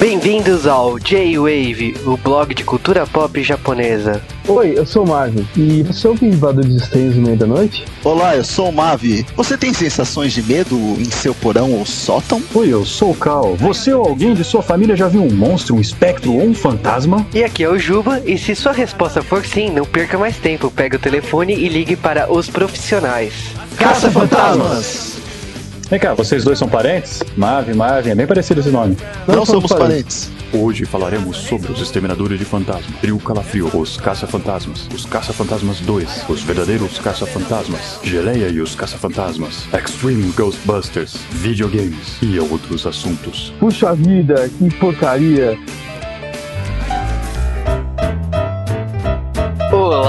Bem-vindos ao J-Wave, o blog de cultura pop japonesa. Oi, eu sou o Marvin. E você ouve Invadores Estranhos no meio da noite? Olá, eu sou o Mavi. Você tem sensações de medo em seu porão ou sótão? Oi, eu sou o Cal. Você ou alguém de sua família já viu um monstro, um espectro ou um fantasma? E aqui é o Juba, e se sua resposta for sim, não perca mais tempo. Pegue o telefone e ligue para os profissionais. Caça-fantasmas! Vem cá, vocês dois são parentes? Marvin, Marvin, é bem parecido esse nome. Não, somos parentes. Hoje falaremos sobre os Exterminadores de Fantasma, Trio Calafrio, os Caça-Fantasmas, os Caça-Fantasmas 2, os Verdadeiros Caça-Fantasmas, Geleia e os Caça-Fantasmas, Extreme Ghostbusters, videogames e outros assuntos. Puxa vida, que porcaria!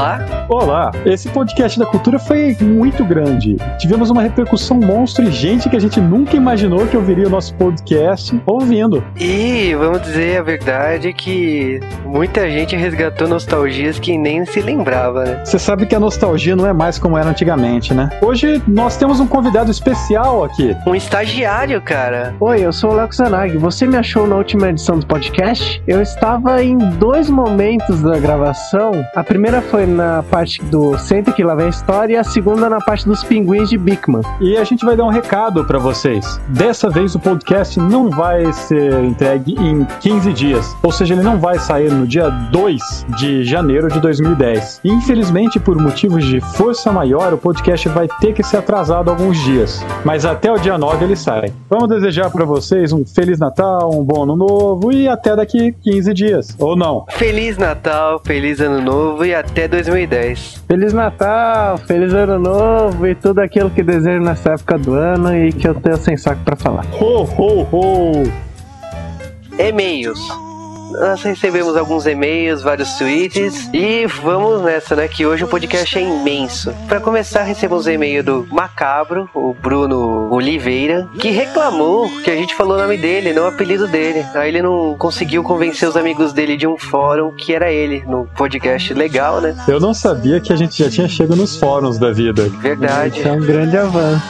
Olá, Olá, esse podcast da cultura foi muito grande. Tivemos uma repercussão monstro e gente que a gente nunca imaginou que ouviria o nosso podcast ouvindo. e vamos dizer a verdade que muita gente resgatou nostalgias que nem se lembrava, né? Você sabe que a nostalgia não é mais como era antigamente, né? Hoje nós temos um convidado especial aqui. Um estagiário, cara. Oi, eu sou o Léo Zanag. Você me achou na última edição do podcast? Eu estava em dois momentos da gravação. A primeira foi na parte do Senta que lá vem a história e a segunda na parte dos pinguins de Bigman. E a gente vai dar um recado pra vocês. Dessa vez o podcast não vai ser entregue em 15 dias, ou seja, ele não vai sair no dia 2 de janeiro de 2010. E, infelizmente, por motivos de força maior, o podcast vai ter que ser atrasado alguns dias. Mas até o dia 9 ele sai. Vamos desejar pra vocês um feliz Natal, um bom ano novo e até daqui 15 dias. Ou não. Feliz Natal, feliz Ano Novo e até 2010. Feliz Natal, feliz Ano Novo e tudo aquilo que desejo nessa época do ano e que eu tenho sem saco pra falar. Ho, ho, ho! E-mails. Nós recebemos alguns e-mails, vários tweets e vamos nessa, né? Que hoje o podcast é imenso. Para começar, recebemos um e-mail do Macabro, o Bruno Oliveira, que reclamou que a gente falou o nome dele, não o apelido dele. Aí ele não conseguiu convencer os amigos dele de um fórum que era ele no podcast. Legal, né? Eu não sabia que a gente já tinha chegado nos fóruns da vida. Verdade. Isso é um grande avanço.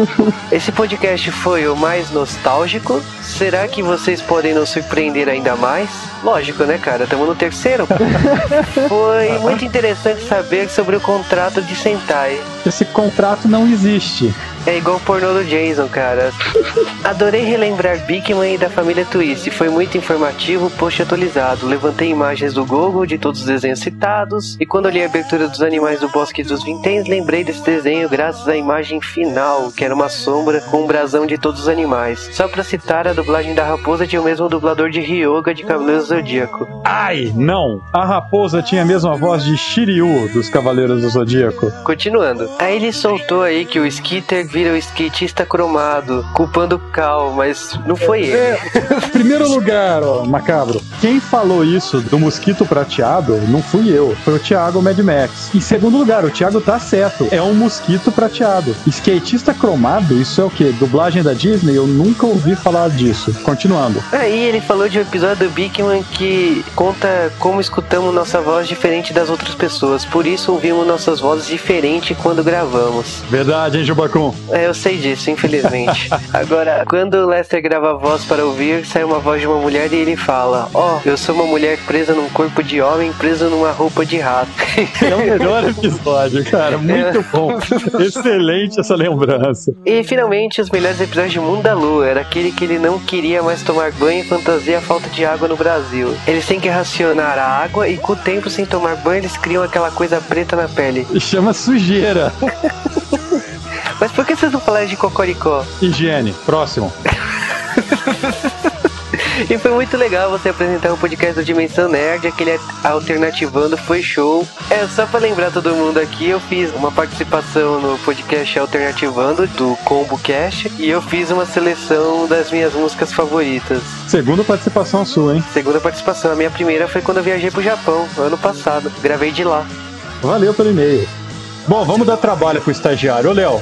Esse podcast foi o mais nostálgico. Será que vocês podem nos surpreender ainda mais? Lógico, né, cara? Estamos no terceiro. foi muito interessante saber sobre o contrato de Sentai. Esse contrato não existe. É igual o pornô do Jason, cara. Adorei relembrar Bigman e da família Twist. Foi muito informativo, post atualizado. Levantei imagens do Google de todos os desenhos citados. E quando olhei a abertura dos animais do Bosque dos Vinténs, lembrei desse desenho graças à imagem final, que era uma sombra com um brasão de todos os animais. Só pra citar, a dublagem da raposa tinha o mesmo dublador de Ryoga de Cavaleiros do Zodíaco. Ai, não! A raposa tinha a mesma voz de Shiryu dos Cavaleiros do Zodíaco. Continuando. Aí ele soltou aí que o Skitter vira o skatista cromado, culpando o Cal, mas não foi ele. É, primeiro lugar, ó, macabro. Quem falou isso do mosquito prateado não fui eu, foi o Thiago Mad Max. Em segundo lugar, o Thiago tá certo, é um mosquito prateado. Skatista cromado, isso é o quê? Dublagem da Disney? Eu nunca ouvi falar disso. Continuando. Aí ele falou de um episódio do Bigman que conta como escutamos nossa voz diferente das outras pessoas. Por isso ouvimos nossas vozes diferentes quando gravamos. Verdade, hein, Jubacum? É, eu sei disso, infelizmente. Agora, quando o Lester grava a voz para ouvir, sai uma voz de uma mulher e ele fala: Ó, eu sou uma mulher presa num corpo de homem, preso numa roupa de rato. É o melhor episódio, cara. Muito bom. Excelente essa lembrança. E finalmente, os melhores episódios de Mundo da Lua. Era aquele que ele não queria mais tomar banho e fantasia a falta de água no Brasil. Eles têm que racionar a água e com o tempo sem tomar banho, eles criam aquela coisa preta na pele. Chama sujeira. Mas por que vocês não falaram de Cocoricó? Higiene. Próximo. E foi muito legal você apresentar o podcast do Dimensão Nerd, aquele alternativando foi show. É, só pra lembrar todo mundo aqui, eu fiz uma participação no podcast Alternativando do Combo Cash e eu fiz uma seleção das minhas músicas favoritas. Segunda participação sua, hein? Segunda participação, a minha primeira foi quando eu viajei pro Japão, ano passado. Gravei de lá. Valeu pelo e-mail. Bom, vamos dar trabalho pro estagiário. Ô, Léo,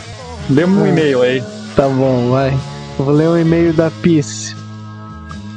lê um e-mail aí. Tá bom, vai. Vou ler um e-mail da Peace.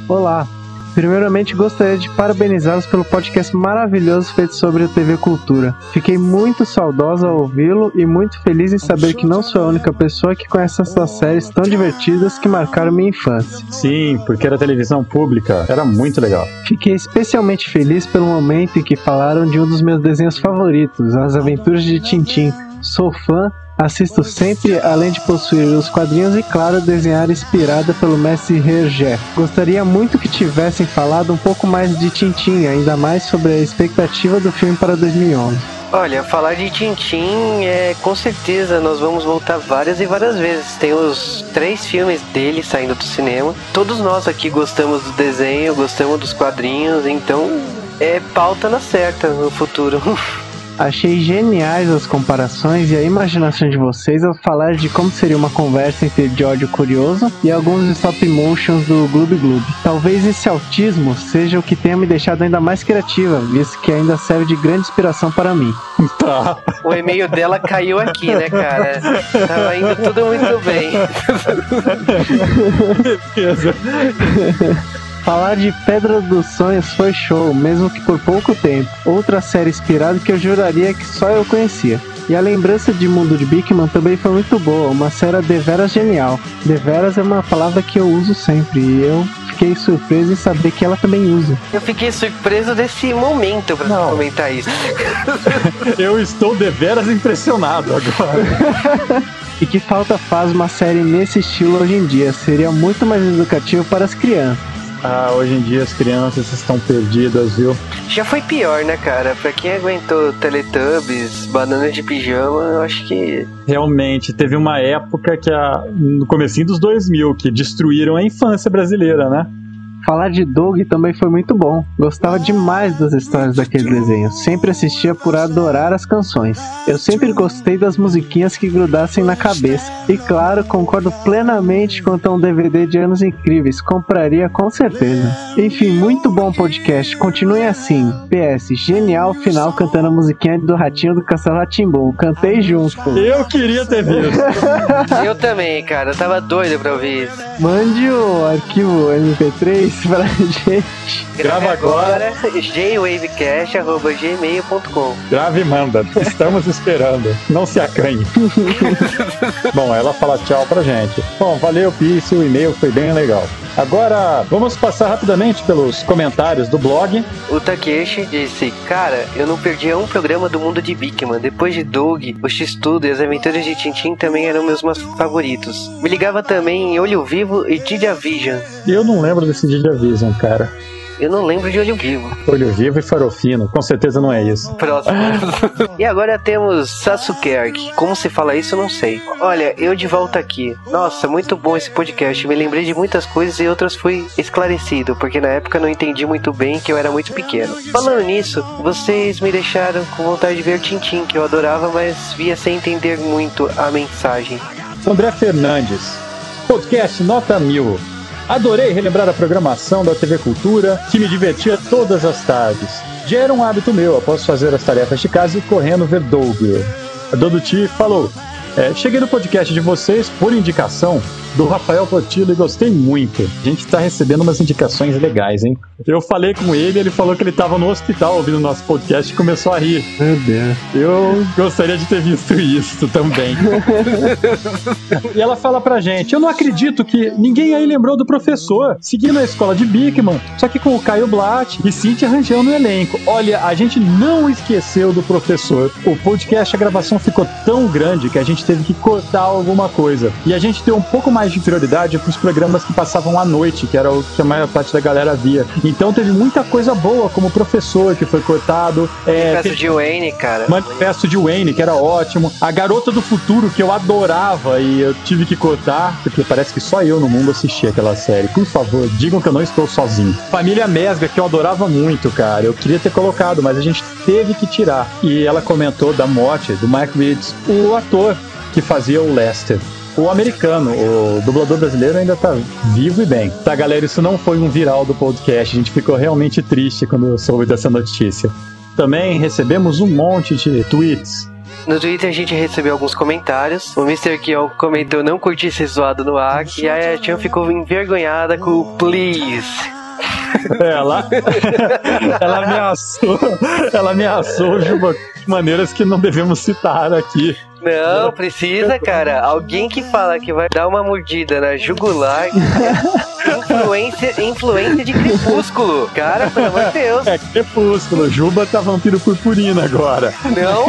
Olá. Primeiramente, gostaria de parabenizá-los pelo podcast maravilhoso feito sobre a TV Cultura. Fiquei muito saudosa ao ouvi-lo e muito feliz em saber que não sou a única pessoa que conhece essas séries tão divertidas que marcaram minha infância. Sim, porque era televisão pública, era muito legal. Fiquei especialmente feliz pelo momento em que falaram de um dos meus desenhos favoritos, As Aventuras de Tintim. Sou fã Assisto sempre, além de possuir os quadrinhos e, claro, desenhar inspirada pelo mestre Hergé. Gostaria muito que tivessem falado um pouco mais de Tintin, ainda mais sobre a expectativa do filme para 2011. Olha, falar de Tintin é com certeza nós vamos voltar várias e várias vezes. Tem os três filmes dele saindo do cinema. Todos nós aqui gostamos do desenho, gostamos dos quadrinhos, então é pauta na certa no futuro. Achei geniais as comparações e a imaginação de vocês ao falar de como seria uma conversa entre George Curioso e alguns stop motions do Gloob Gloob. Talvez esse autismo seja o que tenha me deixado ainda mais criativa, visto que ainda serve de grande inspiração para mim. Tá. O e-mail dela caiu aqui, né, cara? Tava indo tudo muito bem. Beleza. Falar de Pedra dos Sonhos foi show, mesmo que por pouco tempo. Outra série inspirada que eu juraria que só eu conhecia. E a lembrança de Mundo de Bigman também foi muito boa, uma série deveras genial. Deveras é uma palavra que eu uso sempre e eu fiquei surpreso em saber que ela também usa. Eu fiquei surpreso desse momento pra Não. comentar isso. Eu estou deveras impressionado agora. E que falta faz uma série nesse estilo hoje em dia? Seria muito mais educativo para as crianças. Ah, hoje em dia as crianças estão perdidas, viu? Já foi pior, né, cara? Pra quem aguentou Teletubbies, Banana de Pijama, eu acho que Realmente, teve uma época que a, no comecinho dos 2000 que destruíram a infância brasileira, né? Falar de Doug também foi muito bom. Gostava demais das histórias daquele desenho. Sempre assistia por adorar as canções. Eu sempre gostei das musiquinhas que grudassem na cabeça. E claro, concordo plenamente quanto a um DVD de anos incríveis. Compraria com certeza. Enfim, muito bom podcast. Continuem assim. PS, genial final cantando a musiquinha do Ratinho do Castelo Ratimbum. Cantei junto. Eu queria ter visto. eu também, cara. Eu tava doido pra ouvir isso. Mande o arquivo MP3 pra gente. Grava agora. jwavecast.gmail.com Grave e manda. Estamos esperando. Não se acanhe. Bom, ela fala tchau pra gente. Bom, valeu, Pisse. O e-mail foi bem legal. Agora, vamos passar rapidamente pelos comentários do blog. O Takeshi disse: Cara, eu não perdia um programa do mundo de Bigman. Depois de Doug, o X-Tudo e as aventuras de Tintin também eram meus mais favoritos. Me ligava também em Olho Vivo e Didia Vision. Eu não lembro desse Didia Vision, cara. Eu não lembro de Olho Vivo. Olho vivo e farofino. Com certeza não é isso. Próximo. e agora temos Sasuke. Como se fala isso, eu não sei. Olha, eu de volta aqui. Nossa, muito bom esse podcast. Me lembrei de muitas coisas e outras fui esclarecido, porque na época não entendi muito bem que eu era muito pequeno. Falando nisso, vocês me deixaram com vontade de ver Tintin, que eu adorava, mas via sem entender muito a mensagem. André Fernandes. Podcast nota mil. Adorei relembrar a programação da TV Cultura, que me divertia todas as tardes. Já era um hábito meu, após fazer as tarefas de casa e correndo ver Doug. A Doduti falou: é, Cheguei no podcast de vocês por indicação do Rafael Portillo e gostei muito. A gente tá recebendo umas indicações legais, hein? Eu falei com ele, ele falou que ele tava no hospital ouvindo nosso podcast e começou a rir. Meu Deus. Eu gostaria de ter visto isso também. e ela fala pra gente: Eu não acredito que ninguém aí lembrou do professor, seguindo a escola de Bickman, só que com o Caio Blatt e Cintia Rangel no elenco. Olha, a gente não esqueceu do professor. O podcast, a gravação ficou tão grande que a gente teve que cortar alguma coisa. E a gente deu um pouco mais de prioridade pros programas que passavam à noite, que era o que a maior parte da galera via. Então teve muita coisa boa, como o professor que foi cortado. É, Manifesto teve- de Wayne, cara. Manifesto de Wayne, que era ótimo. A Garota do Futuro, que eu adorava e eu tive que cortar, porque parece que só eu no mundo assistia aquela série. Por favor, digam que eu não estou sozinho. Família Mesga, que eu adorava muito, cara. Eu queria ter colocado, mas a gente teve que tirar. E ela comentou da morte do Mike Reeds, o ator que fazia o Lester. O americano, o dublador brasileiro ainda tá vivo e bem. Tá, galera, isso não foi um viral do podcast. A gente ficou realmente triste quando soube dessa notícia. Também recebemos um monte de tweets. No Twitter a gente recebeu alguns comentários. O Mr. Kill comentou não curtir ser zoado no ar. E a Chan ficou envergonhada com o please. Ela, ela ameaçou, ela ameaçou de maneiras que não devemos citar aqui. Não, precisa, cara. Alguém que fala que vai dar uma mordida na jugular. influência, influência de crepúsculo. Cara, pelo amor de Deus. É crepúsculo, Juba tá vampiro purpurina agora. Não,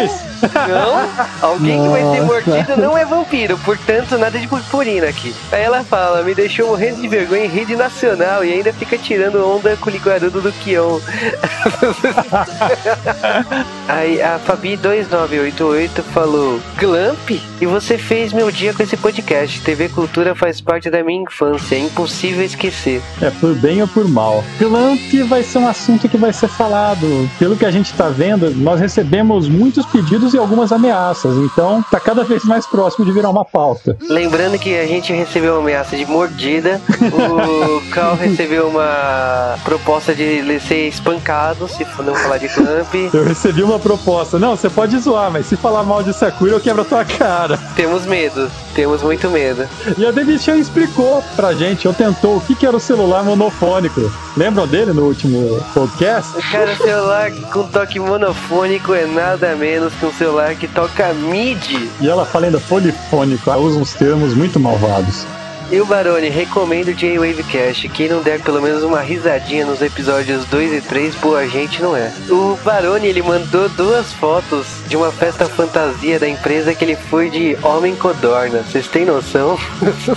não. Alguém que vai ser Nossa. mordido não é vampiro, portanto, nada de purpurina aqui. Aí ela fala: me deixou morrendo de vergonha em rede nacional e ainda fica tirando onda com o liguarudo do Kion. Aí a Fabi2988 falou: Glamp? E você fez meu dia com esse podcast. TV Cultura faz parte da minha infância, é impossível esquecer. É por bem ou por mal. Glamp vai ser um assunto que vai ser falado. Pelo que a gente tá vendo, nós recebemos muitos pedidos e algumas ameaças. Então, tá cada vez mais próximo de virar uma pauta. Lembrando que a gente recebeu uma ameaça de mordida, o Cal recebeu uma proposta de ser espancado, se for não falar de Glamp. Eu recebi uma proposta. Não, você pode zoar, mas se falar mal de Sakura, eu quebro a tua cara. Temos medo, temos muito medo. E a Chan explicou pra gente, ou tentou, o que, que era o celular monofônico. Lembram dele no último podcast? Cara, o celular com toque monofônico é nada menos que um celular que toca MIDI. E ela fala ainda polifônico, ela usa uns termos muito malvados. E o Barone, recomendo o J-Wave Cast. Quem não der pelo menos uma risadinha nos episódios 2 e 3, boa gente não é. O Barone, ele mandou duas fotos de uma festa fantasia da empresa que ele foi de Homem Codorna. Vocês têm noção?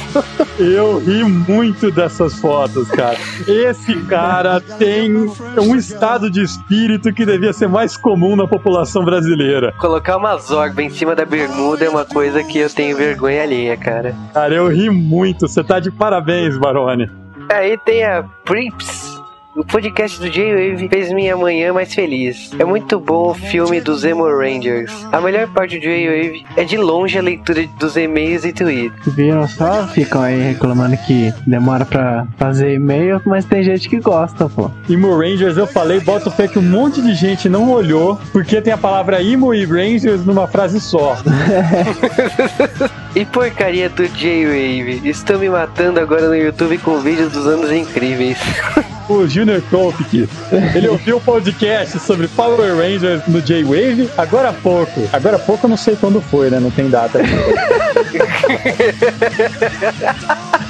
Eu ri muito dessas fotos, cara. Esse cara tem um estado de espírito que devia ser mais comum na população brasileira. Colocar uma zorba em cima da bermuda é uma coisa que eu tenho vergonha alheia, cara. Cara, eu ri muito. Você tá de parabéns, Barone. Aí tem a Prips. O podcast do J-Wave fez minha manhã mais feliz. É muito bom o filme dos Emo Rangers. A melhor parte do J-Wave é de longe a leitura dos e-mails e tweets. Viram só? Ficam aí reclamando que demora pra fazer e-mail, mas tem gente que gosta, pô. Imo Rangers, eu falei, bota o fé que um monte de gente não olhou, porque tem a palavra Imo e Rangers numa frase só. E porcaria do J-Wave. Estou me matando agora no YouTube com vídeos dos anos incríveis. O Junior Kopik, ele ouviu o podcast sobre Power Rangers no J-Wave agora há pouco. Agora há pouco eu não sei quando foi, né? Não tem data.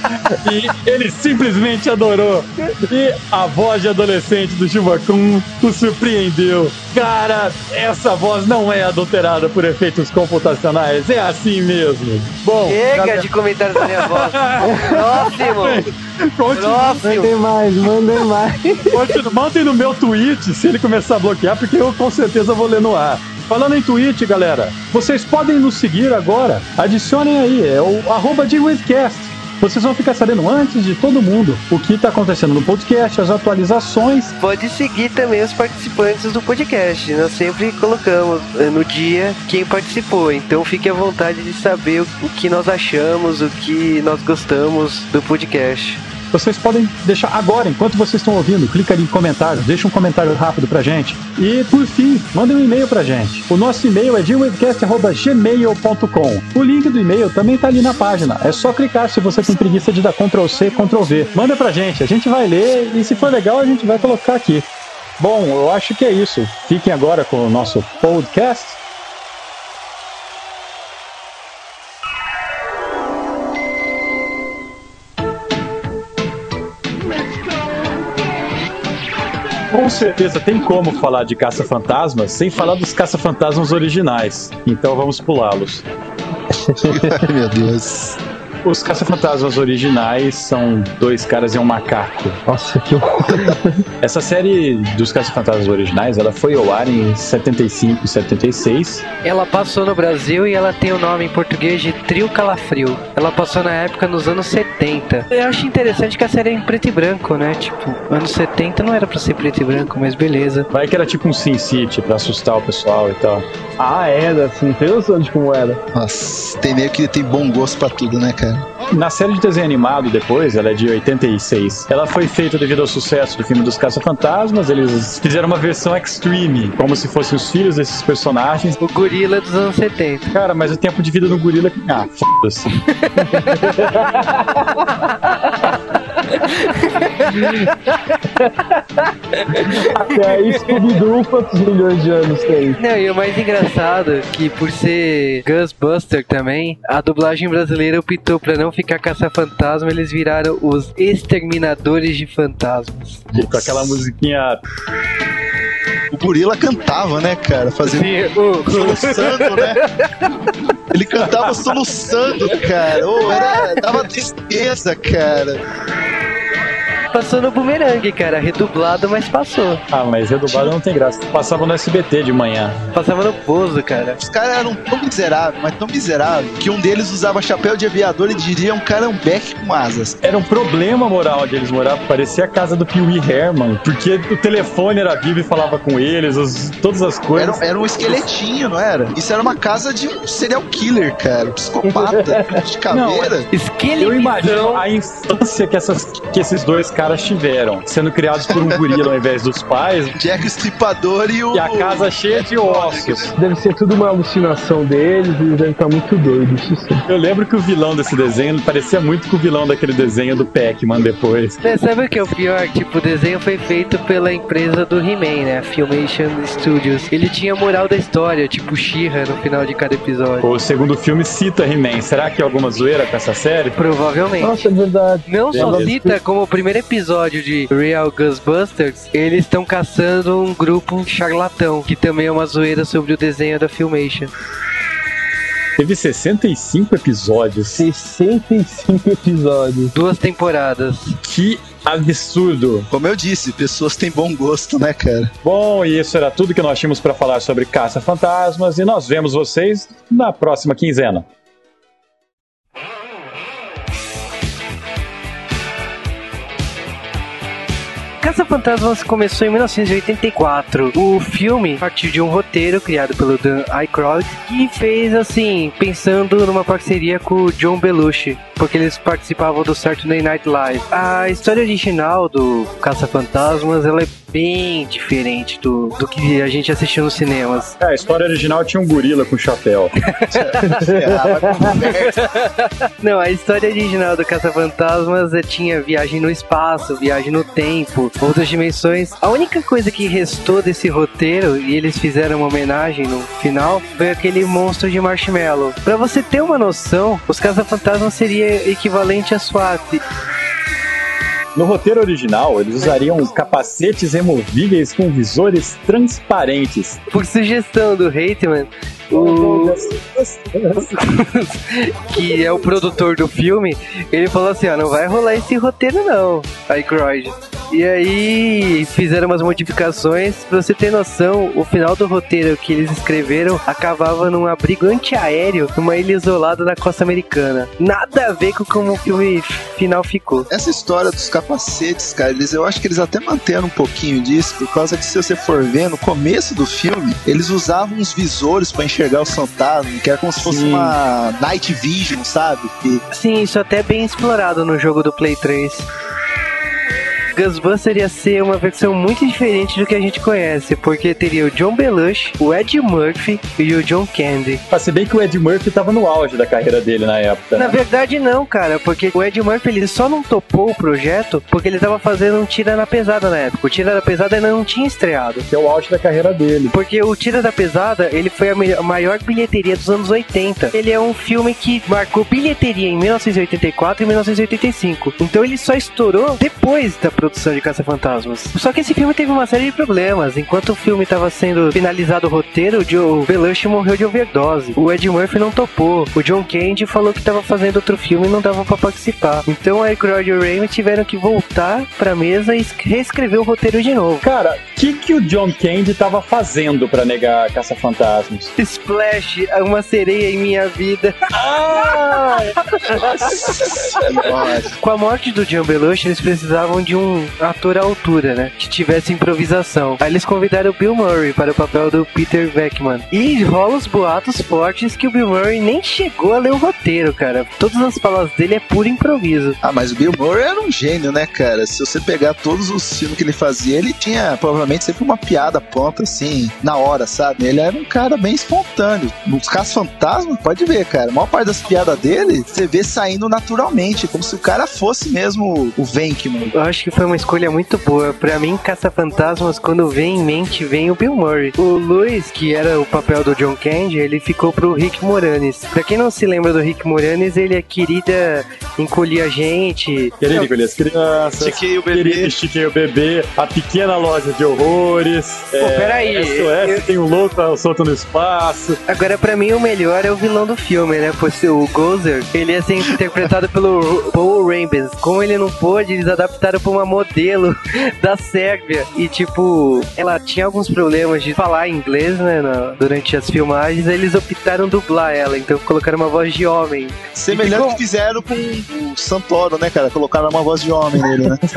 e ele simplesmente adorou. E a voz de adolescente do Chubacum o surpreendeu. Cara, essa voz não é adulterada por efeitos computacionais. É assim mesmo. Bom, Chega galera, de comentários da minha voz. Próximo! continua- Próximo! Mandem mais, mandem mais. Continua- Mandem no meu tweet se ele começar a bloquear, porque eu com certeza vou ler no ar. Falando em tweet, galera, vocês podem nos seguir agora. Adicionem aí, é o arroba JWavecast. Vocês vão ficar sabendo antes de todo mundo o que está acontecendo no podcast, as atualizações. Pode seguir também os participantes do podcast. Nós sempre colocamos eh, no dia quem participou. Então fique à vontade de saber o o que nós achamos, o que nós gostamos do podcast. Vocês podem deixar agora, enquanto vocês estão ouvindo, clica ali em comentários, deixa um comentário rápido pra gente. E, por fim, mandem um e-mail pra gente. O nosso e-mail é gwebcast.gmail.com. O link do e-mail também tá ali na página. É só clicar se você tem preguiça de dar Ctrl C, Ctrl V. Manda pra gente, a gente vai ler e se for legal a gente vai colocar aqui. Bom, eu acho que é isso. Fiquem agora com o nosso podcast. Com certeza tem como falar de caça-fantasmas sem falar dos caça-fantasmas originais. Então vamos pulá-los. Ai, meu Deus. Os caça-fantasmas originais são dois caras e um macaco. Nossa, que horror. Essa série dos caça-fantasmas originais, ela foi ao ar em 75 e 76. Ela passou no Brasil e ela tem o nome em português de Trio Calafrio. Ela passou na época nos anos 70. Eu acho interessante que a série é em preto e branco, né? Tipo, anos 70 não era pra ser preto e branco, mas beleza. Vai que era tipo um Sin City pra assustar o pessoal e tal. Ah, era assim, tem noção de como era. Nossa, tem meio que tem bom gosto pra tudo, né, cara? Na série de desenho animado depois, ela é de 86. Ela foi feita devido ao sucesso do filme dos Caça-Fantasmas. Eles fizeram uma versão extreme, como se fossem os filhos desses personagens. O gorila dos anos 70. Cara, mas o tempo de vida do gorila. Ah, foda-se. Até aí, Scooby-Doo, quantos milhões de anos tem? Não, e o mais engraçado é que por ser Ghostbuster também, a dublagem brasileira optou pra não ficar caça-fantasma, eles viraram os exterminadores de fantasmas. Com aquela musiquinha. O gorila cantava, né, cara? Fazendo. Soluçando, né? Ele cantava soluçando, cara. Ô, era, dava tristeza, cara. Passou no Boomerang, cara, redublado, mas passou. Ah, mas redublado não tem graça. Passava no SBT de manhã. Passava no Bozo, cara. Os caras eram tão miseráveis, mas tão miseráveis, que um deles usava chapéu de aviador e diria um carambeque com asas. Era um problema moral onde eles moravam. Parecia a casa do Pee Wee Herman. Porque o telefone era vivo e falava com eles, os- todas as coisas. Era, era um esqueletinho, não era? Isso era uma casa de um serial killer, cara. Um psicopata, de caveira. Esqueleto. Eu imagino a infância que, essas, que esses dois caras tiveram, sendo criados por um gorila ao invés dos pais, Jack o Estripador e o. e a casa cheia de ossos. Deve ser tudo uma alucinação deles e eles devem estar muito doidos, isso sim. Eu lembro que o vilão desse desenho parecia muito com o vilão daquele desenho do Pac-Man depois. Né, Sabe o que é o pior? Tipo, o desenho foi feito pela empresa do He-Man, né? Filmation Studios. Ele tinha moral da história, tipo She-Ra no final de cada episódio. O segundo filme cita He-Man. Será que é alguma zoeira com essa série? Provavelmente. Nossa, é verdade. Não só cita como o primeiro episódio de Real Ghostbusters, eles estão caçando um grupo charlatão, que também é uma zoeira sobre o desenho da Filmation. Teve 65 episódios. 65 episódios. Duas temporadas. Que absurdo! Como eu disse, pessoas têm bom gosto, né, cara? Bom, e isso era tudo que nós tínhamos para falar sobre Caça-Fantasmas e nós vemos vocês na próxima quinzena. Caça-Fantasmas começou em 1984. O filme partiu de um roteiro criado pelo Dan Aykroyd que fez assim, pensando numa parceria com o John Belushi, porque eles participavam do Saturday Night Live. A história original do Caça-Fantasmas, ela é bem diferente do, do que a gente assistiu nos cinemas. É, a história original tinha um gorila com chapéu. Não, a história original do Caça-Fantasmas é, tinha viagem no espaço, viagem no tempo, outras dimensões. A única coisa que restou desse roteiro, e eles fizeram uma homenagem no final, foi aquele monstro de marshmallow. Pra você ter uma noção, os Caça-Fantasmas seria equivalente a SWAT. No roteiro original, eles usariam capacetes removíveis com visores transparentes. Por sugestão do Hateman, o... que é o produtor do filme, ele falou assim, ó, não vai rolar esse roteiro não, Aykroyd. E aí fizeram umas modificações, pra você ter noção, o final do roteiro que eles escreveram acabava num abrigo antiaéreo numa ilha isolada na costa americana. Nada a ver com como o filme final ficou. Essa história dos capacetes, cara, eles, eu acho que eles até manteram um pouquinho disso, por causa que se você for ver, no começo do filme, eles usavam uns visores pra enxergar os fantasmas, que era como se fosse Sim. uma night vision, sabe? E Sim, isso até é bem explorado no jogo do Play 3. Ghostbuster ia ser uma versão muito diferente do que a gente conhece, porque teria o John Belushi, o Ed Murphy e o John Candy. Mas se bem que o Ed Murphy tava no auge da carreira dele na época. Na né? verdade não, cara, porque o Ed Murphy ele só não topou o projeto porque ele tava fazendo um Tira na Pesada na época. O Tira da Pesada ainda não tinha estreado. Que é o auge da carreira dele. Porque o Tira da Pesada, ele foi a maior bilheteria dos anos 80. Ele é um filme que marcou bilheteria em 1984 e 1985. Então ele só estourou depois da produção de Caça-Fantasmas. Só que esse filme teve uma série de problemas. Enquanto o filme estava sendo finalizado o roteiro, o Joe Belushi morreu de overdose. O Ed Murphy não topou. O John Candy falou que estava fazendo outro filme e não dava para participar. Então a Aykroyd e o Raimi tiveram que voltar pra mesa e reescrever o roteiro de novo. Cara, o que, que o John Candy tava fazendo pra negar Caça-Fantasmas? Splash, uma sereia em minha vida. Com a morte do John Belushi, eles precisavam de um ator à altura, né? Que tivesse improvisação. Aí eles convidaram o Bill Murray para o papel do Peter Beckman. E rola os boatos fortes que o Bill Murray nem chegou a ler o roteiro, cara. Todas as falas dele é puro improviso. Ah, mas o Bill Murray era um gênio, né, cara? Se você pegar todos os filmes que ele fazia, ele tinha provavelmente sempre uma piada pronta, assim, na hora, sabe? Ele era um cara bem espontâneo. Nos Caça Fantasma, pode ver, cara. A maior parte das piadas dele, você vê saindo naturalmente, como se o cara fosse mesmo o Venkman. Eu acho que foi uma escolha muito boa. Pra mim, Caça-Fantasmas, quando vem em mente, vem o Bill Murray. O Luiz, que era o papel do John Candy, ele ficou pro Rick Moranis. Pra quem não se lembra do Rick Moranis, ele é querida encolher a gente. Querido encolher as crianças. Chiquei o bebê. Chiquei o bebê. A pequena loja de horrores. Pô, peraí. SOS Eu- tem um louco solto no espaço. Agora, pra mim, o melhor é o vilão do filme, né? Pois o Gozer, ele ia ser interpretado pelo Paul Rambens. Como ele não pôde, eles adaptaram pra uma modelo da Sérvia. E, tipo, ela tinha alguns problemas de falar inglês, né? na- durante as filmagens, aí eles optaram dublar ela. Então, colocaram uma voz de homem. Semelhante ficou- que fizeram com o Santoro, né, cara? Colocaram uma voz de homem nele, né?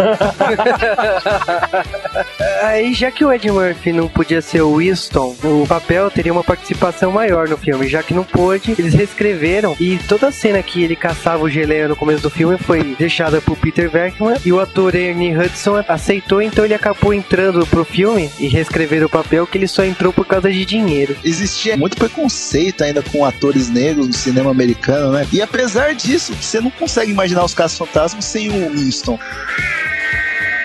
Aí, já que o Ed Murphy não podia ser o Winston, o papel teria uma participação maior no filme. Já que não pôde, eles reescreveram. E toda a cena que ele caçava o geleia no começo do filme foi deixada pro Peter Venkman. E o ator Ernie Hudson aceitou, então ele acabou entrando pro filme e reescreveram o papel que ele só entrou por causa de dinheiro. Existia muito preconceito ainda com atores negros no cinema americano, né? E apesar disso, você não consegue imaginar os casos fantasmas sem o Winston.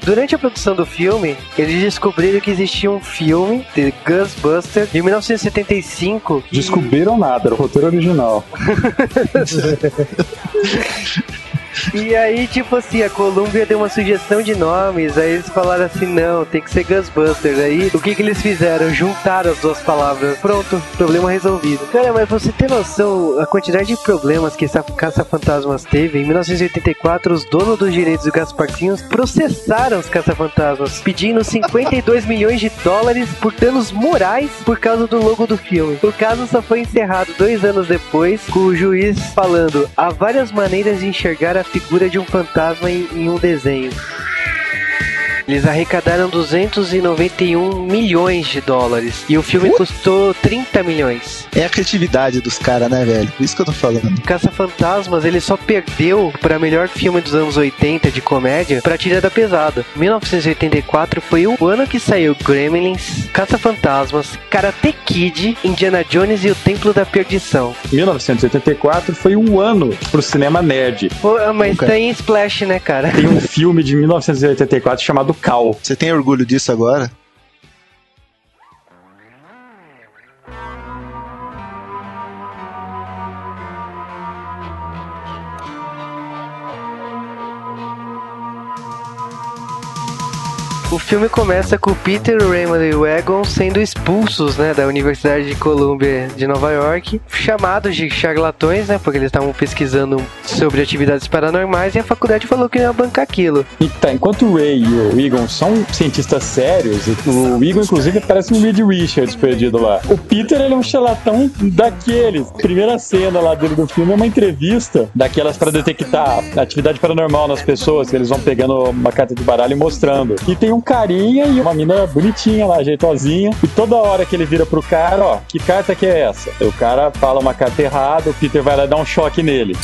Durante a produção do filme, eles descobriram que existia um filme, The Ghostbusters, de 1975. que- Descobriram nada, era o roteiro original. E aí, tipo assim, a Columbia deu uma sugestão de nomes, aí eles falaram assim, não, tem que ser Ghostbusters. Aí, o que que eles fizeram? Juntaram as duas palavras. Pronto, problema resolvido. Cara, mas você tem noção a quantidade de problemas que essa Caça-Fantasmas teve? Em 1984, os donos dos direitos do Gaspartinhos processaram os Caça-Fantasmas, pedindo 52 milhões de dólares por danos morais por causa do logo do filme. O caso só foi encerrado dois anos depois, com o juiz falando: há várias maneiras de enxergar a figura de um fantasma em, em um desenho. Eles arrecadaram 291 milhões de dólares e o filme custou 30 milhões. É a criatividade dos caras, né, velho? Por isso que eu tô falando. Caça-Fantasmas ele só perdeu para melhor filme dos anos 80 de comédia para Tira da Pesada. 1984 foi o ano que saiu Gremlins, Caça-Fantasmas, Karate Kid, Indiana Jones e o Templo da Perdição. 1984 foi um ano pro cinema nerd. Pô, mas Nunca. tem Splash, né, cara? Tem um filme de 1984 chamado Cal. Você tem orgulho disso agora? O filme começa com Peter, Raymond e o Egon sendo expulsos, né, da Universidade de Columbia de Nova York, chamados de charlatões, né, porque eles estavam pesquisando sobre atividades paranormais e a faculdade falou que ia bancar aquilo. E tá, enquanto o Ray e o Egon são cientistas sérios, o Egon, inclusive, parece um Reed Richards perdido lá. O Peter, ele é um charlatão daqueles. Primeira cena lá dele do filme é uma entrevista daquelas pra detectar atividade paranormal nas pessoas, que eles vão pegando uma carta de baralho e mostrando. E tem um carinha e uma mina bonitinha lá, jeitosinha, e toda hora que ele vira pro cara, ó, que carta que é essa? Aí o cara fala uma carta errada, o Peter vai lá dar um choque nele.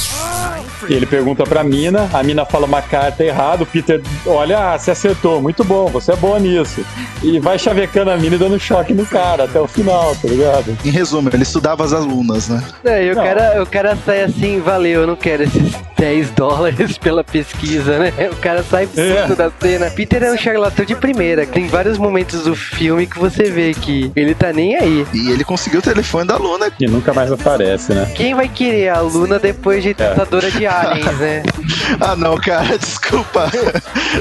E ele pergunta pra mina, a mina fala uma carta errada, o Peter, olha, ah, você acertou, muito bom, você é boa nisso. E vai chavecando a mina e dando choque no cara até o final, tá ligado? Em resumo, ele estudava as alunas, né? É, e o Não. cara, o cara sai assim, valeu, eu não quero esses 10 dólares pela pesquisa, né? O cara sai puto É. da cena. Peter é um charlatão de primeira. Tem vários momentos do filme que você vê que ele tá nem aí. E ele conseguiu o telefone da aluna. E nunca mais aparece, né? Quem vai querer a Luna depois de tentadora de aliens, né? Ah, não, cara, desculpa.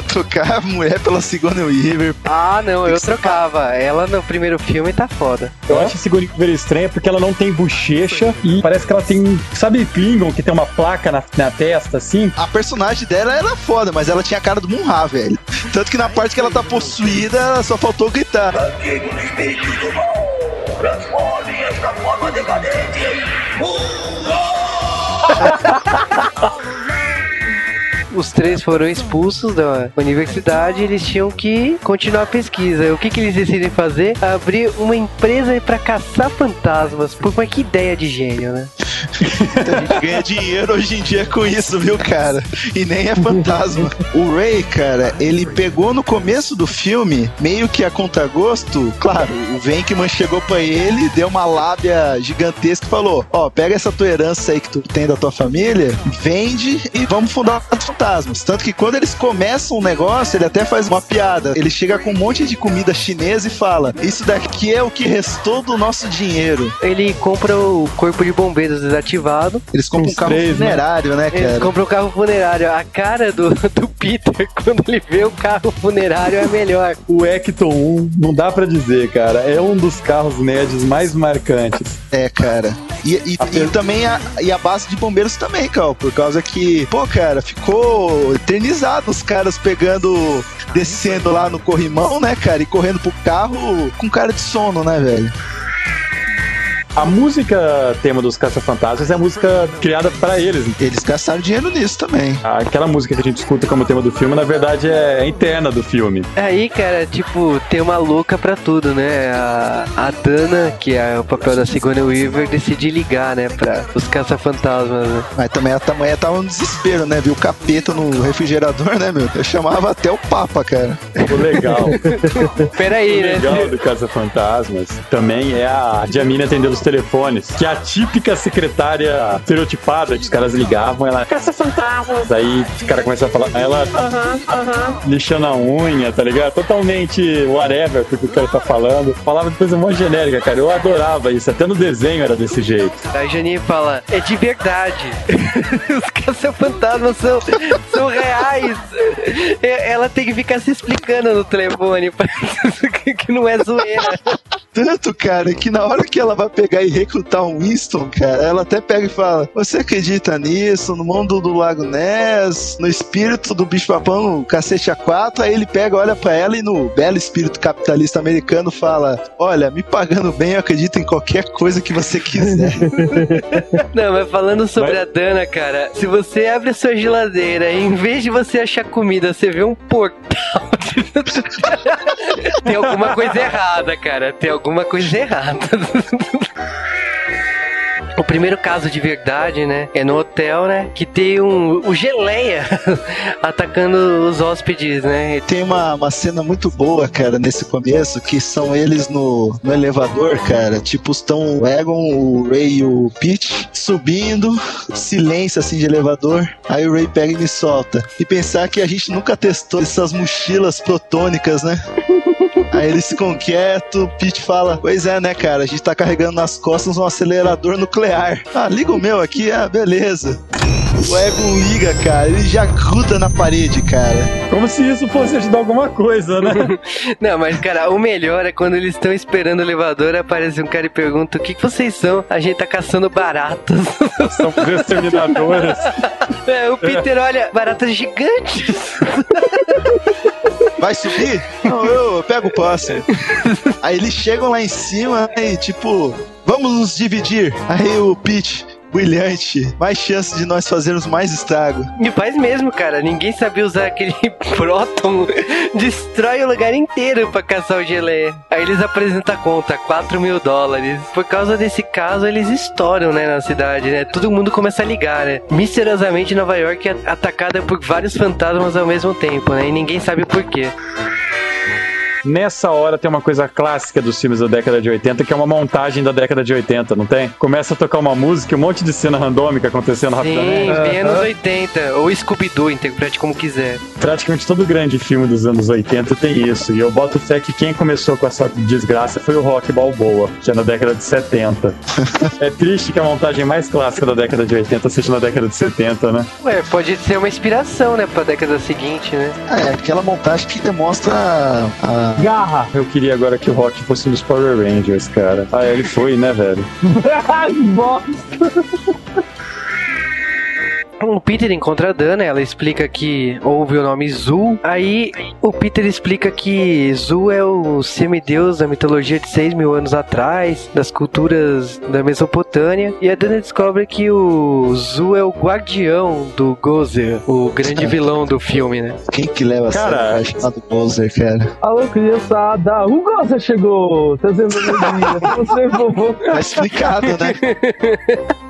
Trocar a mulher pela Sigourney Weaver. Ah, não, eu trocava. Ela no primeiro filme tá foda. Eu acho a Sigourney Weaver estranha porque ela não tem bochecha e parece que ela tem, sabe Klingon, que tem uma placa na, na testa, assim? A personagem dela era foda, mas ela tinha a cara do Munra, velho. Tanto que na parte que ela tá possuída, só faltou gritar. Os três foram expulsos da universidade eles tinham que continuar a pesquisa. O que, que eles decidem fazer? Abrir uma empresa pra caçar fantasmas. Pô, que ideia de gênio, né? A gente ganha dinheiro hoje em dia com isso, viu, cara? E nem é fantasma. O Ray, cara, ele pegou no começo do filme, meio que a contragosto, claro, o Venkman chegou pra ele, deu uma lábia gigantesca e falou: Ó, oh, pega essa tua herança aí que tu tem da tua família, vende e vamos fundar os fantasmas. Tanto que quando eles começam um negócio, ele até faz uma piada. Ele chega com um monte de comida chinesa e fala: Isso daqui é o que restou do nosso dinheiro. Ele compra o corpo de bombeiros desativado. Eles compram um carro três, né? funerário, né, né cara? Eles compram um carro funerário. A cara do, do Peter, quando ele vê o carro funerário, é melhor. O Ecton 1, não dá para dizer, cara. É um dos carros nerds mais marcantes. É, cara. E, e, e também a, e a base de bombeiros também, cara. Por causa que, pô, cara, ficou eternizado os caras pegando, descendo lá no corrimão, né, cara? E correndo pro carro com cara de sono, né, velho? A música tema dos Caça-Fantasmas é a música criada para eles. Eles gastaram dinheiro nisso também. Aquela música que a gente escuta como tema do filme, na verdade, é interna do filme. Aí, cara, tipo, tem uma louca pra tudo, né? A, a Dana, que é o papel da Sigourney Weaver, decide ligar, né, pra os Caça-Fantasmas, né? Mas também a tamanha tava no desespero, né? Viu o capeta no refrigerador, né, meu? Eu chamava até o Papa, cara. O legal. Peraí, o né? legal do Caça-Fantasmas também é a Jamina atendendo os telefones, que a típica secretária estereotipada que os caras ligavam, ela caça fantasmas. Aí o cara começa a falar, ela aham, aham, lixando a unha, tá ligado? Totalmente whatever porque o cara tá falando. Falava de coisa muito genérica, cara. Eu adorava isso, até no desenho era desse jeito. Aí Janine fala, é de verdade. os caça-fantasmas são, são reais. Ela tem que ficar se explicando no telefone, que não é zoeira. Tanto, cara, que na hora que ela vai pegar pegar e recrutar um Winston, cara, ela até pega e fala: Você acredita nisso? No mundo do Lago Ness, no espírito do bicho papão, no cacete A4? Aí ele pega, olha para ela e no belo espírito capitalista americano fala: Olha, me pagando bem, eu acredito em qualquer coisa que você quiser. Não, mas falando sobre mas... a Dana, cara, se você abre a sua geladeira e em vez de você achar comida, você vê um portal. Tem alguma coisa errada, cara. Tem alguma coisa errada. O primeiro caso de verdade, né? É no hotel, né? Que tem um, o Geleia atacando os hóspedes, né? Tem uma, uma cena muito boa, cara, nesse começo, que são eles no, no elevador, cara. Tipo, estão o Egon, o Ray e o Pete subindo, silêncio assim de elevador. Aí o Ray pega e me solta. E pensar que a gente nunca testou essas mochilas protônicas, né? Aí eles ficam quietos, o Pete fala: Pois é, né, cara? A gente tá carregando nas costas um acelerador nuclear. Ah, liga o meu aqui, ah, beleza. O Egon liga, cara, ele já gruda na parede, cara. Como se isso fosse ajudar alguma coisa, né? Não, mas, cara, o melhor é quando eles estão esperando o elevador, aparece um cara e pergunta: O que, que vocês são? A gente tá caçando baratas. São exterminadoras. É, o Peter olha, baratas gigantes. Vai subir? Não, eu, pego o passe. Aí eles chegam lá em cima e tipo, vamos nos dividir. Aí o Pete, brilhante. Mais chance de nós fazermos mais estrago. E faz mesmo, cara. Ninguém sabia usar aquele próton. Destrói o lugar inteiro pra caçar o geleia. Aí eles apresentam a conta, 4 mil dólares. Por causa desse caso, eles estouram, né, na cidade, né? Todo mundo começa a ligar, né? Misteriosamente, Nova York é atacada por vários fantasmas ao mesmo tempo, né? E ninguém sabe por quê. Nessa hora tem uma coisa clássica dos filmes da década de 80, que é uma montagem da década de 80, não tem? Começa a tocar uma música, um monte de cena randômica acontecendo Sim, rapidamente. Sim, anos 80. Ou Scooby-Doo, interprete como quiser. Praticamente todo grande filme dos anos 80 tem isso. E eu boto fé que quem começou com essa desgraça foi o Rock Balboa, que é na década de 70. é triste que a montagem mais clássica da década de 80 seja na década de 70, né? Ué, pode ser uma inspiração, né, pra década seguinte, né? É, aquela montagem que demonstra a, Garra! Eu queria agora que o Rock fosse nos Power Rangers, cara. Ah, ele foi, né, velho? Bosta! O Peter encontra a Dana, ela explica que houve o nome Zul. Aí o Peter explica que Zul é o semideus da mitologia de 6 mil anos atrás, das culturas da Mesopotâmia. E a Dana descobre que o Zul é o guardião do Gozer, o grande vilão do filme, né? Quem que leva cara, a chamado Gozer, cara? Alô, criançada! O Gozer chegou! Trazendo energia! Você, vovô! Tá explicado, né?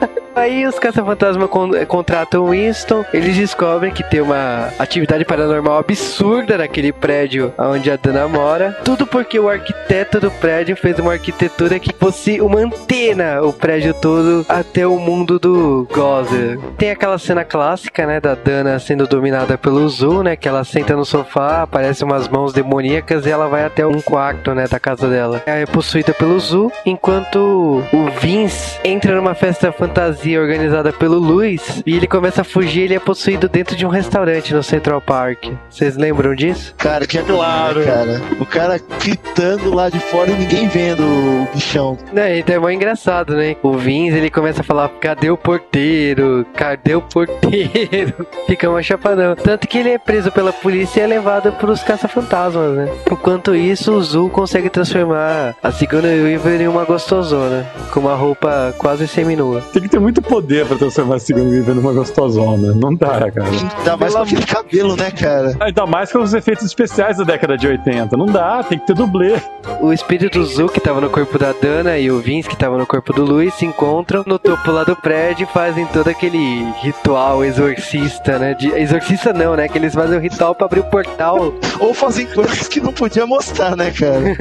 Aí os caça-fantasma con contratam o Winston, eles descobrem que tem uma atividade paranormal absurda naquele prédio onde a Dana mora. Tudo porque o arquiteto do prédio fez uma arquitetura que fosse uma antena o prédio todo até o mundo do Gozer. Tem aquela cena clássica, né, da Dana sendo dominada pelo Zul, né, que ela senta no sofá, aparecem umas mãos demoníacas e ela vai até um quarto, né, da casa dela. Ela é possuída pelo Zul, enquanto o Vince entra numa festa fantasia organizada pelo Luiz e ele começa a fugir. Ele é possuído dentro de um restaurante no Central Park. Vocês lembram disso? Cara, que é claro, cara. O cara gritando lá de fora e ninguém vendo o bichão. É, então é mó engraçado, né? O Vince ele começa a falar: cadê o porteiro? Cadê o porteiro? Fica uma chapadão. Tanto que ele é preso pela polícia e é levado pros caça-fantasmas, né? Enquanto isso, o Zul consegue transformar a Sigourney Weaver em uma gostosona, com uma roupa quase seminua. Tem que ter muito poder pra transformar a Sigourney Weaver numa gostosona. Não dá, cara. Ainda mais com aquele cabelo, né, cara? Ainda mais com os efeitos especiais da década de 80. Não dá, tem que ter dublê. O espírito Zul, que tava no corpo da Dana, e o Vince, que tava no corpo do Luiz, se encontram no topo lá do prédio e fazem todo aquele ritual exorcista, né? De, exorcista não, né? Que eles fazem o ritual pra abrir o portal. Ou fazem coisas que não podia mostrar, né, cara?